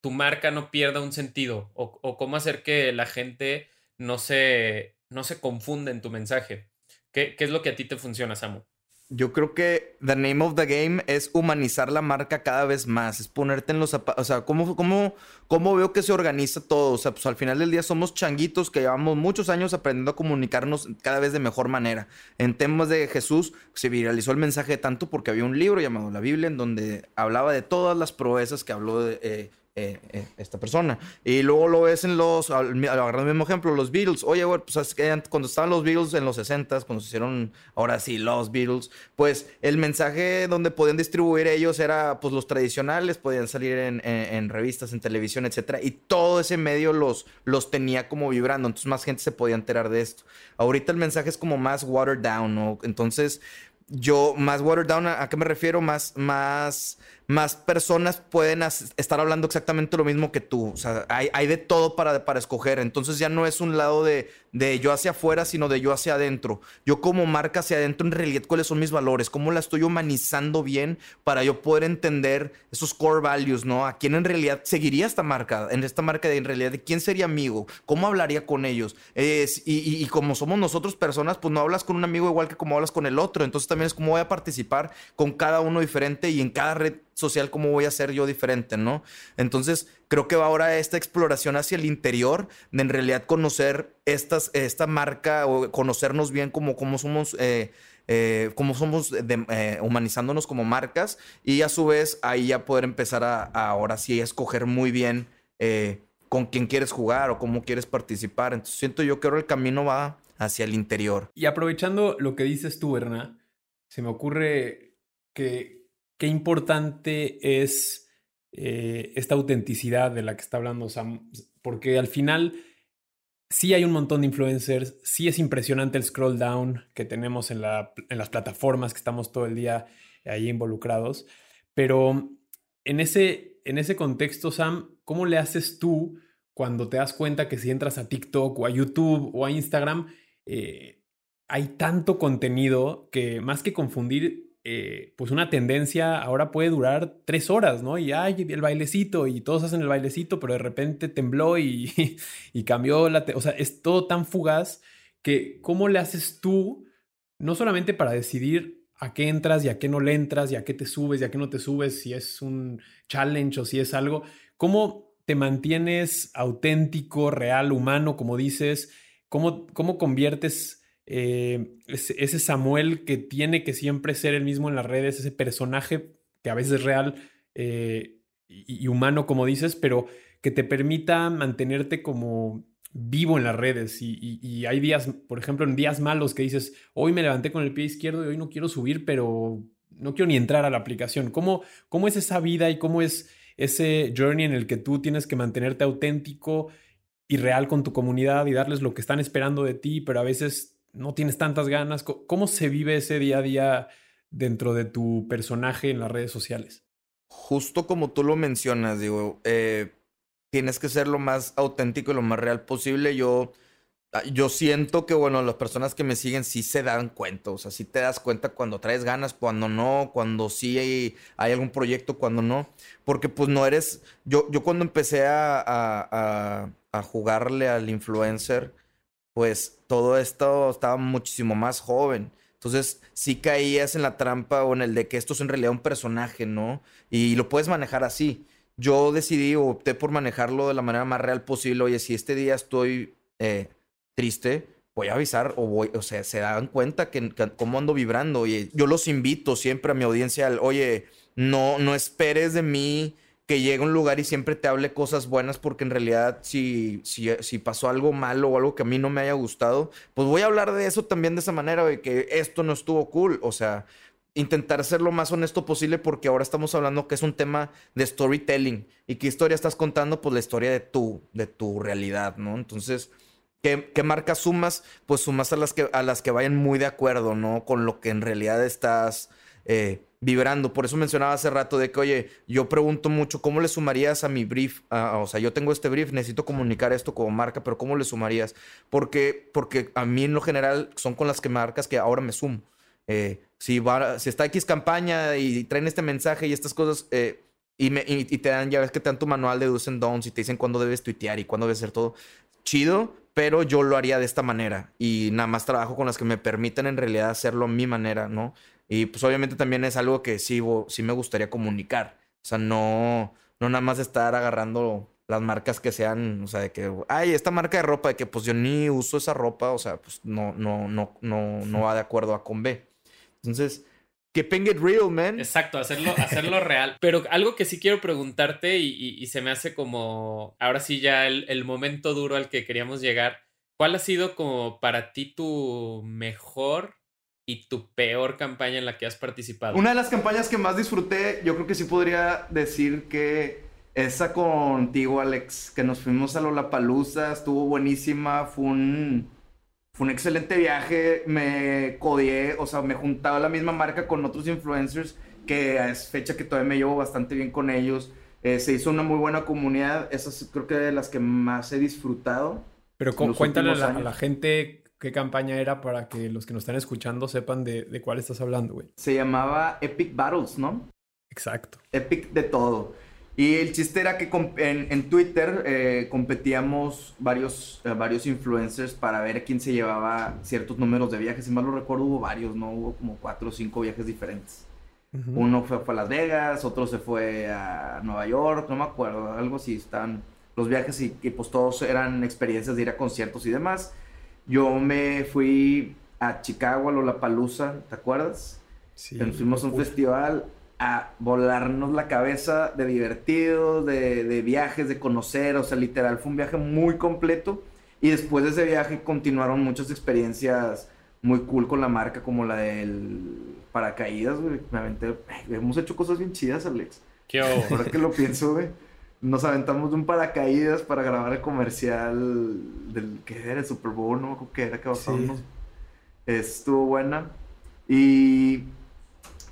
tu marca no pierda un sentido? ¿O, cómo hacer que la gente no se, no se confunda en tu mensaje? ¿Qué, ¿Qué es lo que a ti te funciona, Samu? Yo creo que the name of the game es humanizar la marca cada vez más, es ponerte en los zapatos, o sea, ¿cómo, cómo, ¿cómo veo que se organiza todo? O sea, pues al final del día somos changuitos que llevamos muchos años aprendiendo a comunicarnos cada vez de mejor manera. En temas de Jesús se viralizó el mensaje tanto porque había un libro llamado la Biblia en donde hablaba de todas las proezas que habló de... Eh, eh, eh, esta persona. Y luego lo ves en los, agarrando el mismo ejemplo, los Beatles. Oye, güey, pues cuando estaban los Beatles en los 60 cuando se hicieron ahora sí los Beatles, pues el mensaje donde podían distribuir ellos era pues los tradicionales, podían salir en, revistas, en televisión, etcétera. Y todo ese medio los, los tenía como vibrando, entonces más gente se podía enterar de esto. Ahorita el mensaje es como más watered down, ¿no? Entonces, yo, más watered down, ¿a, qué me refiero? Más, más más personas pueden estar hablando exactamente lo mismo que tú. O sea, hay, de todo para, escoger. Entonces ya no es un lado de, yo hacia afuera, sino de yo hacia adentro. Yo como marca hacia adentro, en realidad, ¿cuáles son mis valores? ¿Cómo la estoy humanizando bien para yo poder entender esos core values, ¿no? ¿A quién en realidad seguiría esta marca? En esta marca de en realidad, ¿de quién sería amigo? ¿Cómo hablaría con ellos? Y como somos nosotros personas, pues no hablas con un amigo igual que como hablas con el otro. Entonces también es como voy a participar con cada uno diferente y en cada red social, cómo voy a ser yo diferente, ¿no? Entonces, creo que va ahora esta exploración hacia el interior, de en realidad conocer estas, esta marca o conocernos bien como, somos. Eh, eh, como somos eh, humanizándonos como marcas y a su vez ahí ya poder empezar a, ahora sí escoger muy bien con quién quieres jugar o cómo quieres participar. Entonces siento yo que ahora el camino va hacia el interior. Y aprovechando lo que dices tú, Erna, se me ocurre que qué importante es eh, esta autenticidad de la que está hablando Sam, porque al final sí hay un montón de influencers, sí es impresionante el scroll down que tenemos en, la, en las plataformas que estamos todo el día ahí involucrados, pero en ese, en ese contexto, Sam, ¿cómo le haces tú cuando te das cuenta que si entras a TikTok o a YouTube o a Instagram, eh, hay tanto contenido que más que confundir, eh, pues una tendencia ahora puede durar tres horas, ¿no? Y hay el bailecito y todos hacen el bailecito, pero de repente tembló y, y cambió la... o sea, es todo tan fugaz que ¿cómo le haces tú, no solamente para decidir a qué entras y a qué no le entras y a qué te subes y a qué no te subes, si es un challenge o si es algo, cómo te mantienes auténtico, real, humano, como dices, cómo, cómo conviertes eh, ese, Samuel que tiene que siempre ser el mismo en las redes, ese personaje que a veces es real eh, y, humano, como dices, pero que te permita mantenerte como vivo en las redes. Y, hay días, por ejemplo, en días malos que dices, hoy me levanté con el pie izquierdo y hoy no quiero subir, pero no quiero ni entrar a la aplicación. ¿Cómo, cómo es esa vida y cómo es ese journey en el que tú tienes que mantenerte auténtico y real con tu comunidad y darles lo que están esperando de ti, pero a veces no tienes tantas ganas. ¿Cómo se vive ese día a día dentro de tu personaje en las redes sociales? Justo como tú lo mencionas, digo, eh, tienes que ser lo más auténtico y lo más real posible. Yo, ah, yo siento que, bueno, las personas que me siguen sí se dan cuenta, o sea, sí te das cuenta cuando traes ganas, cuando no, cuando sí hay, algún proyecto, cuando no, porque pues no eres, yo, yo cuando empecé a, a, a jugarle al influencer, pues todo esto estaba muchísimo más joven. Entonces sí caías en la trampa o en el de que esto es en realidad un personaje, ¿no? Y lo puedes manejar así. Yo decidí o opté por manejarlo de la manera más real posible. Oye, si este día estoy eh, triste, voy a avisar o voy, o sea, se dan cuenta que, que, cómo ando vibrando. Oye, yo los invito siempre a mi audiencia al, oye, no, no esperes de mí que llegue a un lugar y siempre te hable cosas buenas, porque en realidad si, si, si, pasó algo malo o algo que a mí no me haya gustado, pues voy a hablar de eso también de esa manera, de que esto no estuvo cool. O sea, intentar ser lo más honesto posible porque ahora estamos hablando que es un tema de storytelling. ¿Y qué historia estás contando? Pues la historia de tu, de tu realidad, ¿no? Entonces... ¿Qué, ¿Qué, marcas sumas? Pues sumas a las, que, a las que vayan muy de acuerdo, ¿no? Con lo que en realidad estás eh, vibrando. Por eso mencionaba hace rato de que, oye, yo pregunto mucho, ¿cómo le sumarías a mi brief? o sea, yo tengo este brief, necesito comunicar esto como marca, pero ¿cómo le sumarías? Porque, porque a mí en lo general son con las que marcas que ahora me sumo. Eh, si, va, si está X campaña y traen este mensaje y estas cosas, eh, y, me, y, te dan, ya ves que te dan tu manual de do's and don'ts y te dicen cuándo debes tuitear y cuándo debes hacer todo, chido, pero yo lo haría de esta manera y nada más trabajo con las que me permiten en realidad hacerlo a mi manera, ¿no? Y pues obviamente también es algo que sí, sí me gustaría comunicar. O sea, no, no nada más estar agarrando las marcas que sean, o sea, de que, ay, esta marca de ropa, de que pues yo ni uso esa ropa, o sea, pues no, no, no, no, no va de acuerdo a con B. Entonces, que it real, man. Exacto, hacerlo, hacerlo real. Pero algo que sí quiero preguntarte y, se me hace como, ahora sí ya el, el, momento duro al que queríamos llegar. ¿Cuál ha sido como para ti tu mejor y tu peor campaña en la que has participado? Una de las campañas que más disfruté, yo creo que sí podría decir que esa contigo, Alex, que nos fuimos a Lollapalooza, estuvo buenísima, fue un, fue un excelente viaje, me codié, o sea, me juntaba la misma marca con otros influencers, que es fecha que todavía me llevo bastante bien con ellos. Eh, se hizo una muy buena comunidad, esas creo que de las que más he disfrutado. Pero cuéntale a la, gente qué campaña era para que los que nos están escuchando sepan de, de cuál estás hablando, güey. Se llamaba Epic Battles, ¿no? Exacto. Epic de todo. Y el chiste era que en, Twitter eh, competíamos varios, eh, varios influencers para ver quién se llevaba ciertos números de viajes. Si mal lo recuerdo, hubo varios, ¿no? Hubo como cuatro o cinco viajes diferentes. Uno fue, a Las Vegas, otro se fue a Nueva York, no me acuerdo, algo así. Están los viajes y, pues todos eran experiencias de ir a conciertos y demás. Yo me fui a Chicago, a Lollapalooza, ¿te acuerdas? Sí. Nos fuimos a un festival a volarnos la cabeza de divertido, de, viajes, de conocer, o sea, literal, fue un viaje muy completo. Y después de ese viaje continuaron muchas experiencias muy cool con la marca, como la del paracaídas, güey. Me aventé, hemos hecho cosas bien chidas, Alex. Qué Ahora que lo pienso, güey. Nos aventamos de un paracaídas para grabar el comercial del que era el Super Bowl, no me qué era que bajamos. Estuvo buena. Y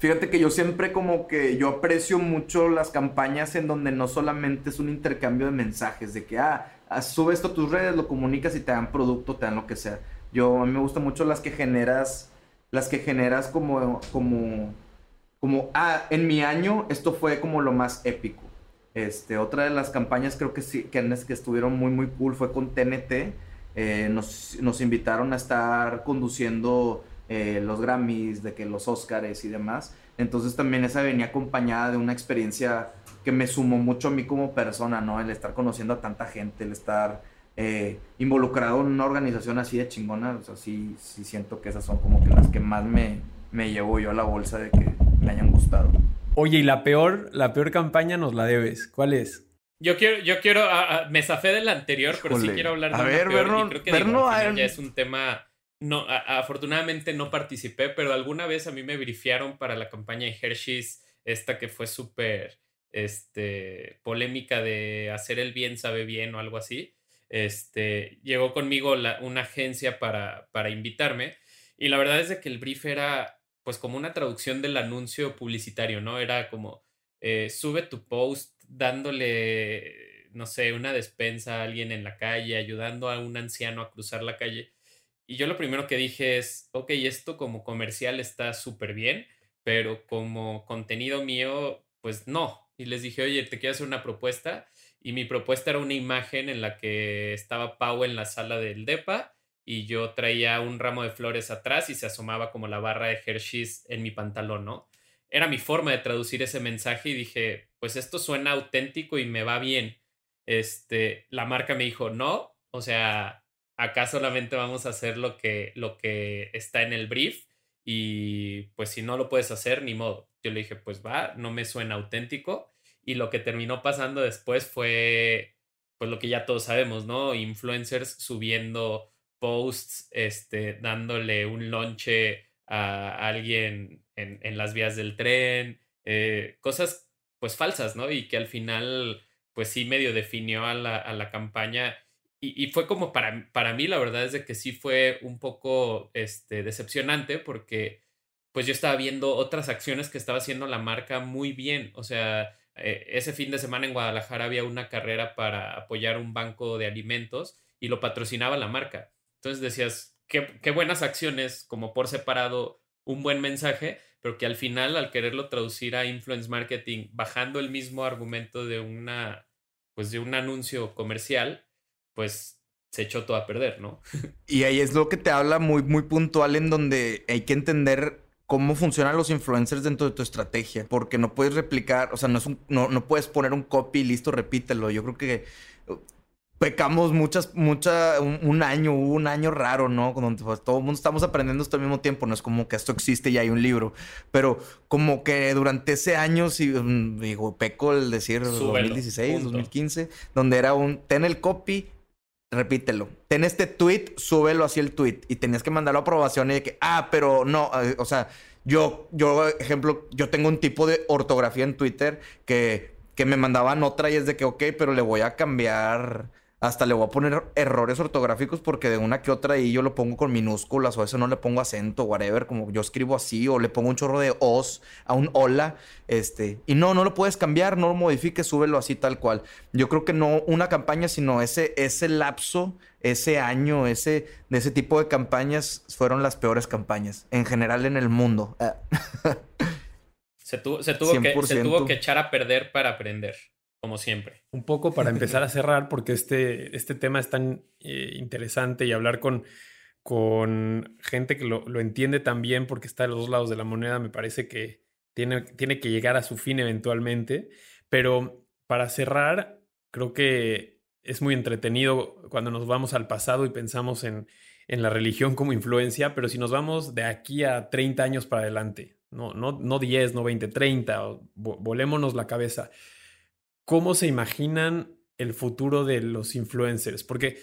Fíjate que yo siempre como que yo aprecio mucho las campañas en donde no solamente es un intercambio de mensajes, de que, ah, ah, sube esto a tus redes, lo comunicas y te dan producto, te dan lo que sea. Yo, a mí me gustan mucho las que generas, las que generas como, como, como, ah, en mi año esto fue como lo más épico. Este, otra de las campañas creo que sí, que, que estuvieron muy, muy cool fue con TNT. Eh, nos, invitaron a estar conduciendo eh, los Grammys, de que los Oscars y demás. Entonces también esa venía acompañada de una experiencia que me sumó mucho a mí como persona, ¿no? El estar conociendo a tanta gente, el estar eh, involucrado en una organización así de chingona, o sí siento que esas son como que las que más me, me llevo yo a la bolsa de que me hayan gustado. Oye, y la peor, la peor campaña nos la debes. ¿Cuál es? Yo quiero, yo quiero, ah, ah, me zafé del anterior, pero sí quiero hablar de a ver, peor, creo que ya es un tema no, afortunadamente no participé, pero alguna vez a mí me brifiaron para la campaña de Hershey's, esta que fue súper este, polémica de hacer el bien sabe bien o algo así. Este, llegó conmigo una agencia para, para invitarme y la verdad es de que el brief era pues como una traducción del anuncio publicitario, ¿no? Era como, eh, sube tu post dándole, no sé, una despensa a alguien en la calle, ayudando a un anciano a cruzar la calle. Y yo lo primero que dije es, ok, esto como comercial está súper bien, pero como contenido mío, pues no. Y les dije, oye, te quiero hacer una propuesta. Y mi propuesta era una imagen en la que estaba Pau en la sala del DEPA y yo traía un ramo de flores atrás y se asomaba como la barra de Hershey's en mi pantalón, ¿no? Era mi forma de traducir ese mensaje y dije, pues esto suena auténtico y me va bien. Este, la marca me dijo, no, o sea, acá solamente vamos a hacer lo que, lo que está en el brief y pues si no lo puedes hacer, ni modo. Yo le dije, pues va, no me suena auténtico y lo que terminó pasando después fue pues lo que ya todos sabemos, ¿no? Influencers subiendo posts, este, dándole un lonche a alguien en, las vías del tren, eh, cosas pues falsas, ¿no? Y que al final pues sí medio definió a la, a la campaña y, fue como para, para mí, la verdad es de que sí fue un poco este, decepcionante porque pues yo estaba viendo otras acciones que estaba haciendo la marca muy bien. O sea, eh, ese fin de semana en Guadalajara había una carrera para apoyar un banco de alimentos y lo patrocinaba la marca. Entonces decías, qué, qué buenas acciones como por separado un buen mensaje, pero que al final, al quererlo traducir a influence marketing, bajando el mismo argumento de una, pues de un anuncio comercial, pues se echó todo a perder, ¿no? Y ahí es lo que te habla muy, muy puntual en donde hay que entender cómo funcionan los influencers dentro de tu estrategia, porque no puedes replicar, o sea, no, es un, no, no puedes poner un copy y listo, repítelo. Yo creo que pecamos muchas, mucha, un, año, un año raro, ¿no? Donde pues, todo el mundo estamos aprendiendo esto al mismo tiempo, no es como que esto existe y hay un libro, pero como que durante ese año, si, mm, digo, peco el decir 2016, 2015, donde era un, ten el copy, repítelo, ten este tweet, súbelo así el tweet. Y tenías que mandarlo a aprobación y de que, ah, pero no, eh, o sea, yo, yo, ejemplo, yo tengo un tipo de ortografía en Twitter que, que me mandaban otra y es de que, ok, pero le voy a cambiar hasta le voy a poner errores ortográficos porque de una que otra ahí yo lo pongo con minúsculas o a eso no le pongo acento, whatever, como yo escribo así o le pongo un chorro de os a un hola, este, y no, no lo puedes cambiar, no lo modifiques, súbelo así tal cual. Yo creo que no una campaña, sino ese, ese lapso, ese año, ese, de ese tipo de campañas fueron las peores campañas en general en el mundo. se, tuvo, se tuvo que echar a perder para aprender como siempre. Un poco para empezar a cerrar, porque este, este tema es tan eh, interesante y hablar con, con gente que lo, entiende también porque está de los dos lados de la moneda, me parece que tiene, tiene que llegar a su fin eventualmente. Pero para cerrar, creo que es muy entretenido cuando nos vamos al pasado y pensamos en, en la religión como influencia, pero si nos vamos de aquí a 30 años para adelante, no, no, no 10, no 20, 30, volémonos la cabeza cómo se imaginan el futuro de los influencers, porque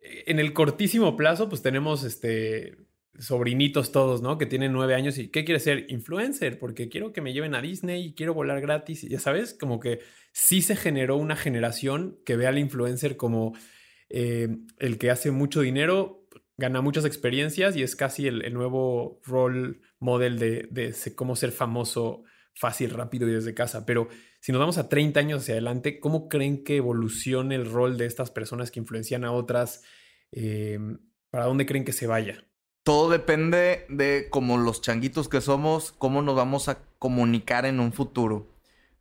eh, en el cortísimo plazo, pues tenemos este sobrinitos todos, ¿no? Que tienen nueve años y ¿qué quiere ser? Influencer, porque quiero que me lleven a Disney y quiero volar gratis. Y ya sabes, como que sí se generó una generación que ve al influencer como eh, el que hace mucho dinero, gana muchas experiencias y es casi el, nuevo role model de, de, cómo ser famoso fácil, rápido y desde casa. Pero si nos vamos a 30 años hacia adelante, ¿cómo creen que evolucione el rol de estas personas que influencian a otras? Em, ¿Para dónde creen que se vaya? Todo depende de como los changuitos que somos, cómo nos vamos a comunicar en un futuro.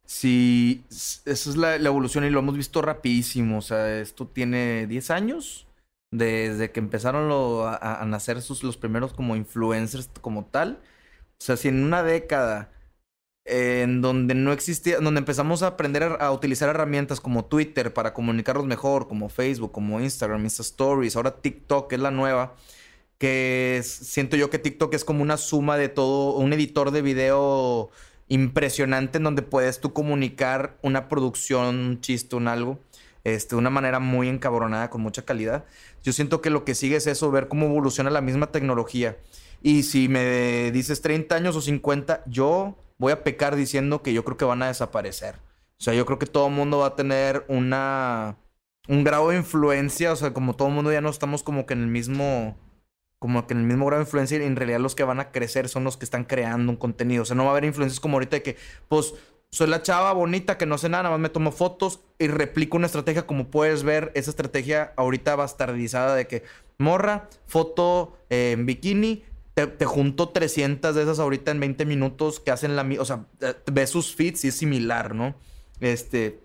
Si esa es la, evolución y lo hemos visto rapidísimo. O sea, esto tiene 10 años desde que empezaron a, nacer sus, los primeros como influencers como tal. O sea, si en una década en donde no existía, donde empezamos a aprender a, utilizar herramientas como Twitter para comunicarnos mejor, como Facebook, como Instagram, Insta Stories, ahora TikTok es la nueva, que siento yo que TikTok es como una suma de todo, un editor de video impresionante en donde puedes tú comunicar una producción, un chiste, un algo, este, de una manera muy encabronada, con mucha calidad. Yo siento que lo que sigue es eso, ver cómo evoluciona la misma tecnología. Y si me dices 30 años o 50, yo voy a pecar diciendo que yo creo que van a desaparecer. O sea, yo creo que todo el mundo va a tener una un grado de influencia, o sea, como todo el mundo ya no estamos como que en el mismo como que en el mismo grado de influencia en realidad los que van a crecer son los que están creando un contenido. O sea, no va a haber influencias como ahorita de que, pues, soy la chava bonita que no sé nada, nada más me tomo fotos y replico una estrategia como puedes ver, esa estrategia ahorita bastardizada de que morra, foto en bikini, te, junto 300 de esas ahorita en 20 minutos que hacen la... O sea, ves sus feeds y es similar, ¿no? Este...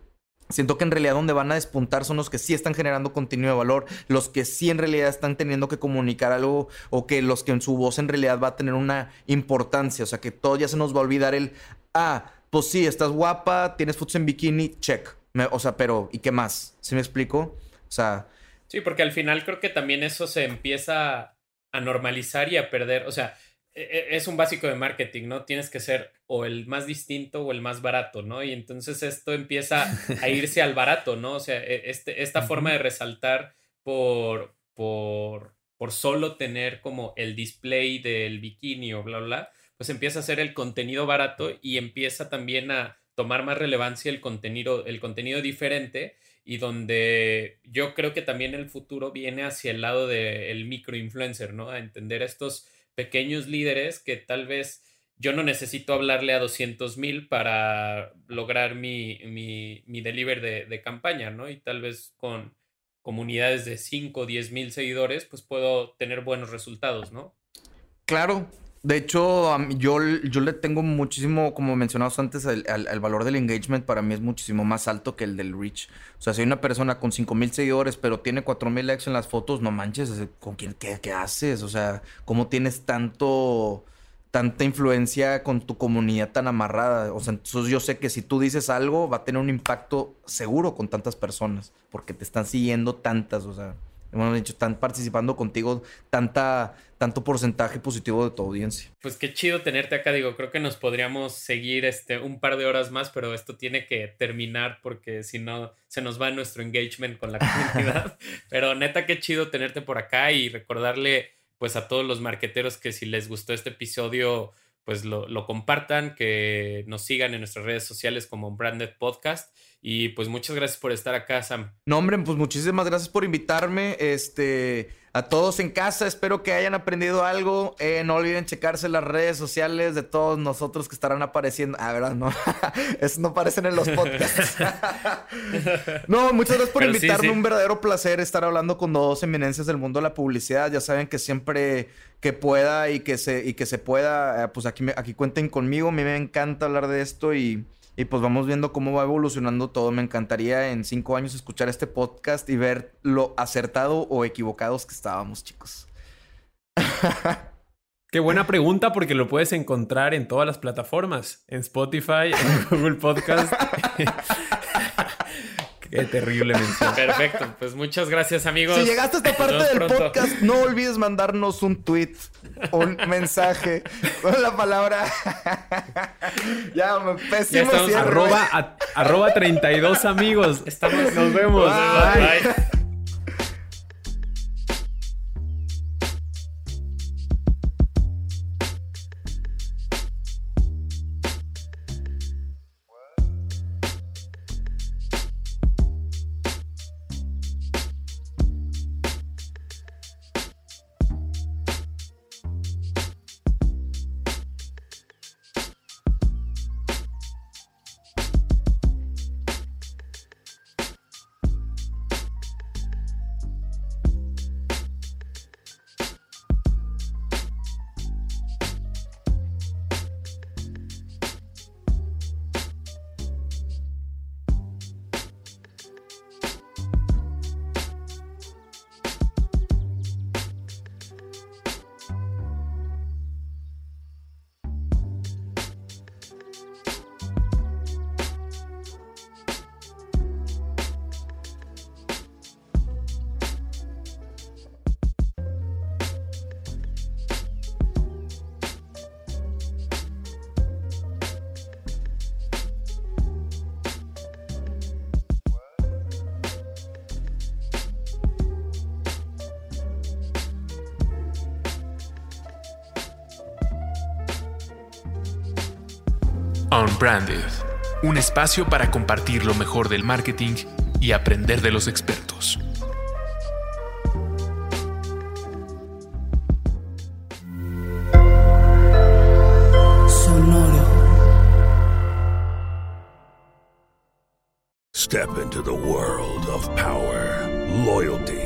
Siento que en realidad donde van a despuntar son los que sí están generando contenido de valor, los que sí en realidad están teniendo que comunicar algo o que los que en su voz en realidad va a tener una importancia. O sea, que todo ya se nos va a olvidar el, ah, pues sí, estás guapa, tienes fotos en bikini, check. o sea, pero ¿y qué más? ¿Sí me explico? O sea... Sí, porque al final creo que también eso se empieza a normalizar y a perder, o sea, e, e, es un básico de marketing, ¿no? Tienes que ser o el más distinto o el más barato, ¿no? Y entonces esto empieza a irse al barato, ¿no? O sea, e, este, esta forma de resaltar por, por, por solo tener como el display del bikini o bla, bla, pues empieza a ser el contenido barato y empieza también a tomar más relevancia el contenido, el contenido diferente y donde yo creo que también el futuro viene hacia el lado del microinfluencer, ¿no? A entender a estos pequeños líderes que tal vez yo no necesito hablarle a 200 mil para lograr mi, mi, mi delivery de, de, campaña, ¿no? Y tal vez con comunidades de 5 o 10 mil seguidores, pues puedo tener buenos resultados, ¿no? Claro, De hecho, yo, yo le tengo muchísimo, como mencionamos antes, el, valor del engagement para mí es muchísimo más alto que el del reach. O sea, si hay una persona con 5000 seguidores, pero tiene 4000 likes en las fotos, no manches, ¿con quién, qué, qué haces? O sea, ¿cómo tienes tanto tanta influencia con tu comunidad tan amarrada. O sea, entonces yo sé que si tú dices algo, va a tener un impacto seguro con tantas personas, porque te están siguiendo tantas, o sea, hemos dicho, están participando contigo tanta, tanto porcentaje positivo de tu audiencia. Pues qué chido tenerte acá, digo, creo que nos podríamos seguir este, un par de horas más, pero esto tiene que terminar porque si no, se nos va nuestro engagement con la comunidad. pero neta, qué chido tenerte por acá y recordarle pues a todos los marqueteros que si les gustó este episodio, pues lo, lo, compartan, que nos sigan en nuestras redes sociales como Branded Podcast. Y pues muchas gracias por estar acá, Sam. No, hombre, pues muchísimas gracias por invitarme. Este, a todos en casa, espero que hayan aprendido algo. Eh, no olviden checarse las redes sociales de todos nosotros que estarán apareciendo. Ah, verdad, no. Eso no aparecen en los podcasts. no, muchas gracias por invitarme. Un verdadero placer estar hablando con dos eminencias del mundo de la publicidad. Ya saben que siempre que pueda y que se, y que se pueda, eh, pues aquí, aquí cuenten conmigo. A mí me encanta hablar de esto y y pues vamos viendo cómo va evolucionando todo. Me encantaría en cinco años escuchar este podcast y ver lo acertado o equivocados que estábamos, chicos. Qué buena pregunta porque lo puedes encontrar en todas las plataformas, en Spotify, en Google Podcast. Qué terrible mensaje. Perfecto, pues muchas gracias amigos. Si llegaste a esta parte del podcast, no olvides mandarnos un tweet, un mensaje con la palabra. ya, me pésimo arroba, arroba 32 amigos. Estamos, nos vemos. bye. Unbranded, un espacio para compartir lo mejor del marketing y aprender de los expertos. Sonoro. Step into the world of power, loyalty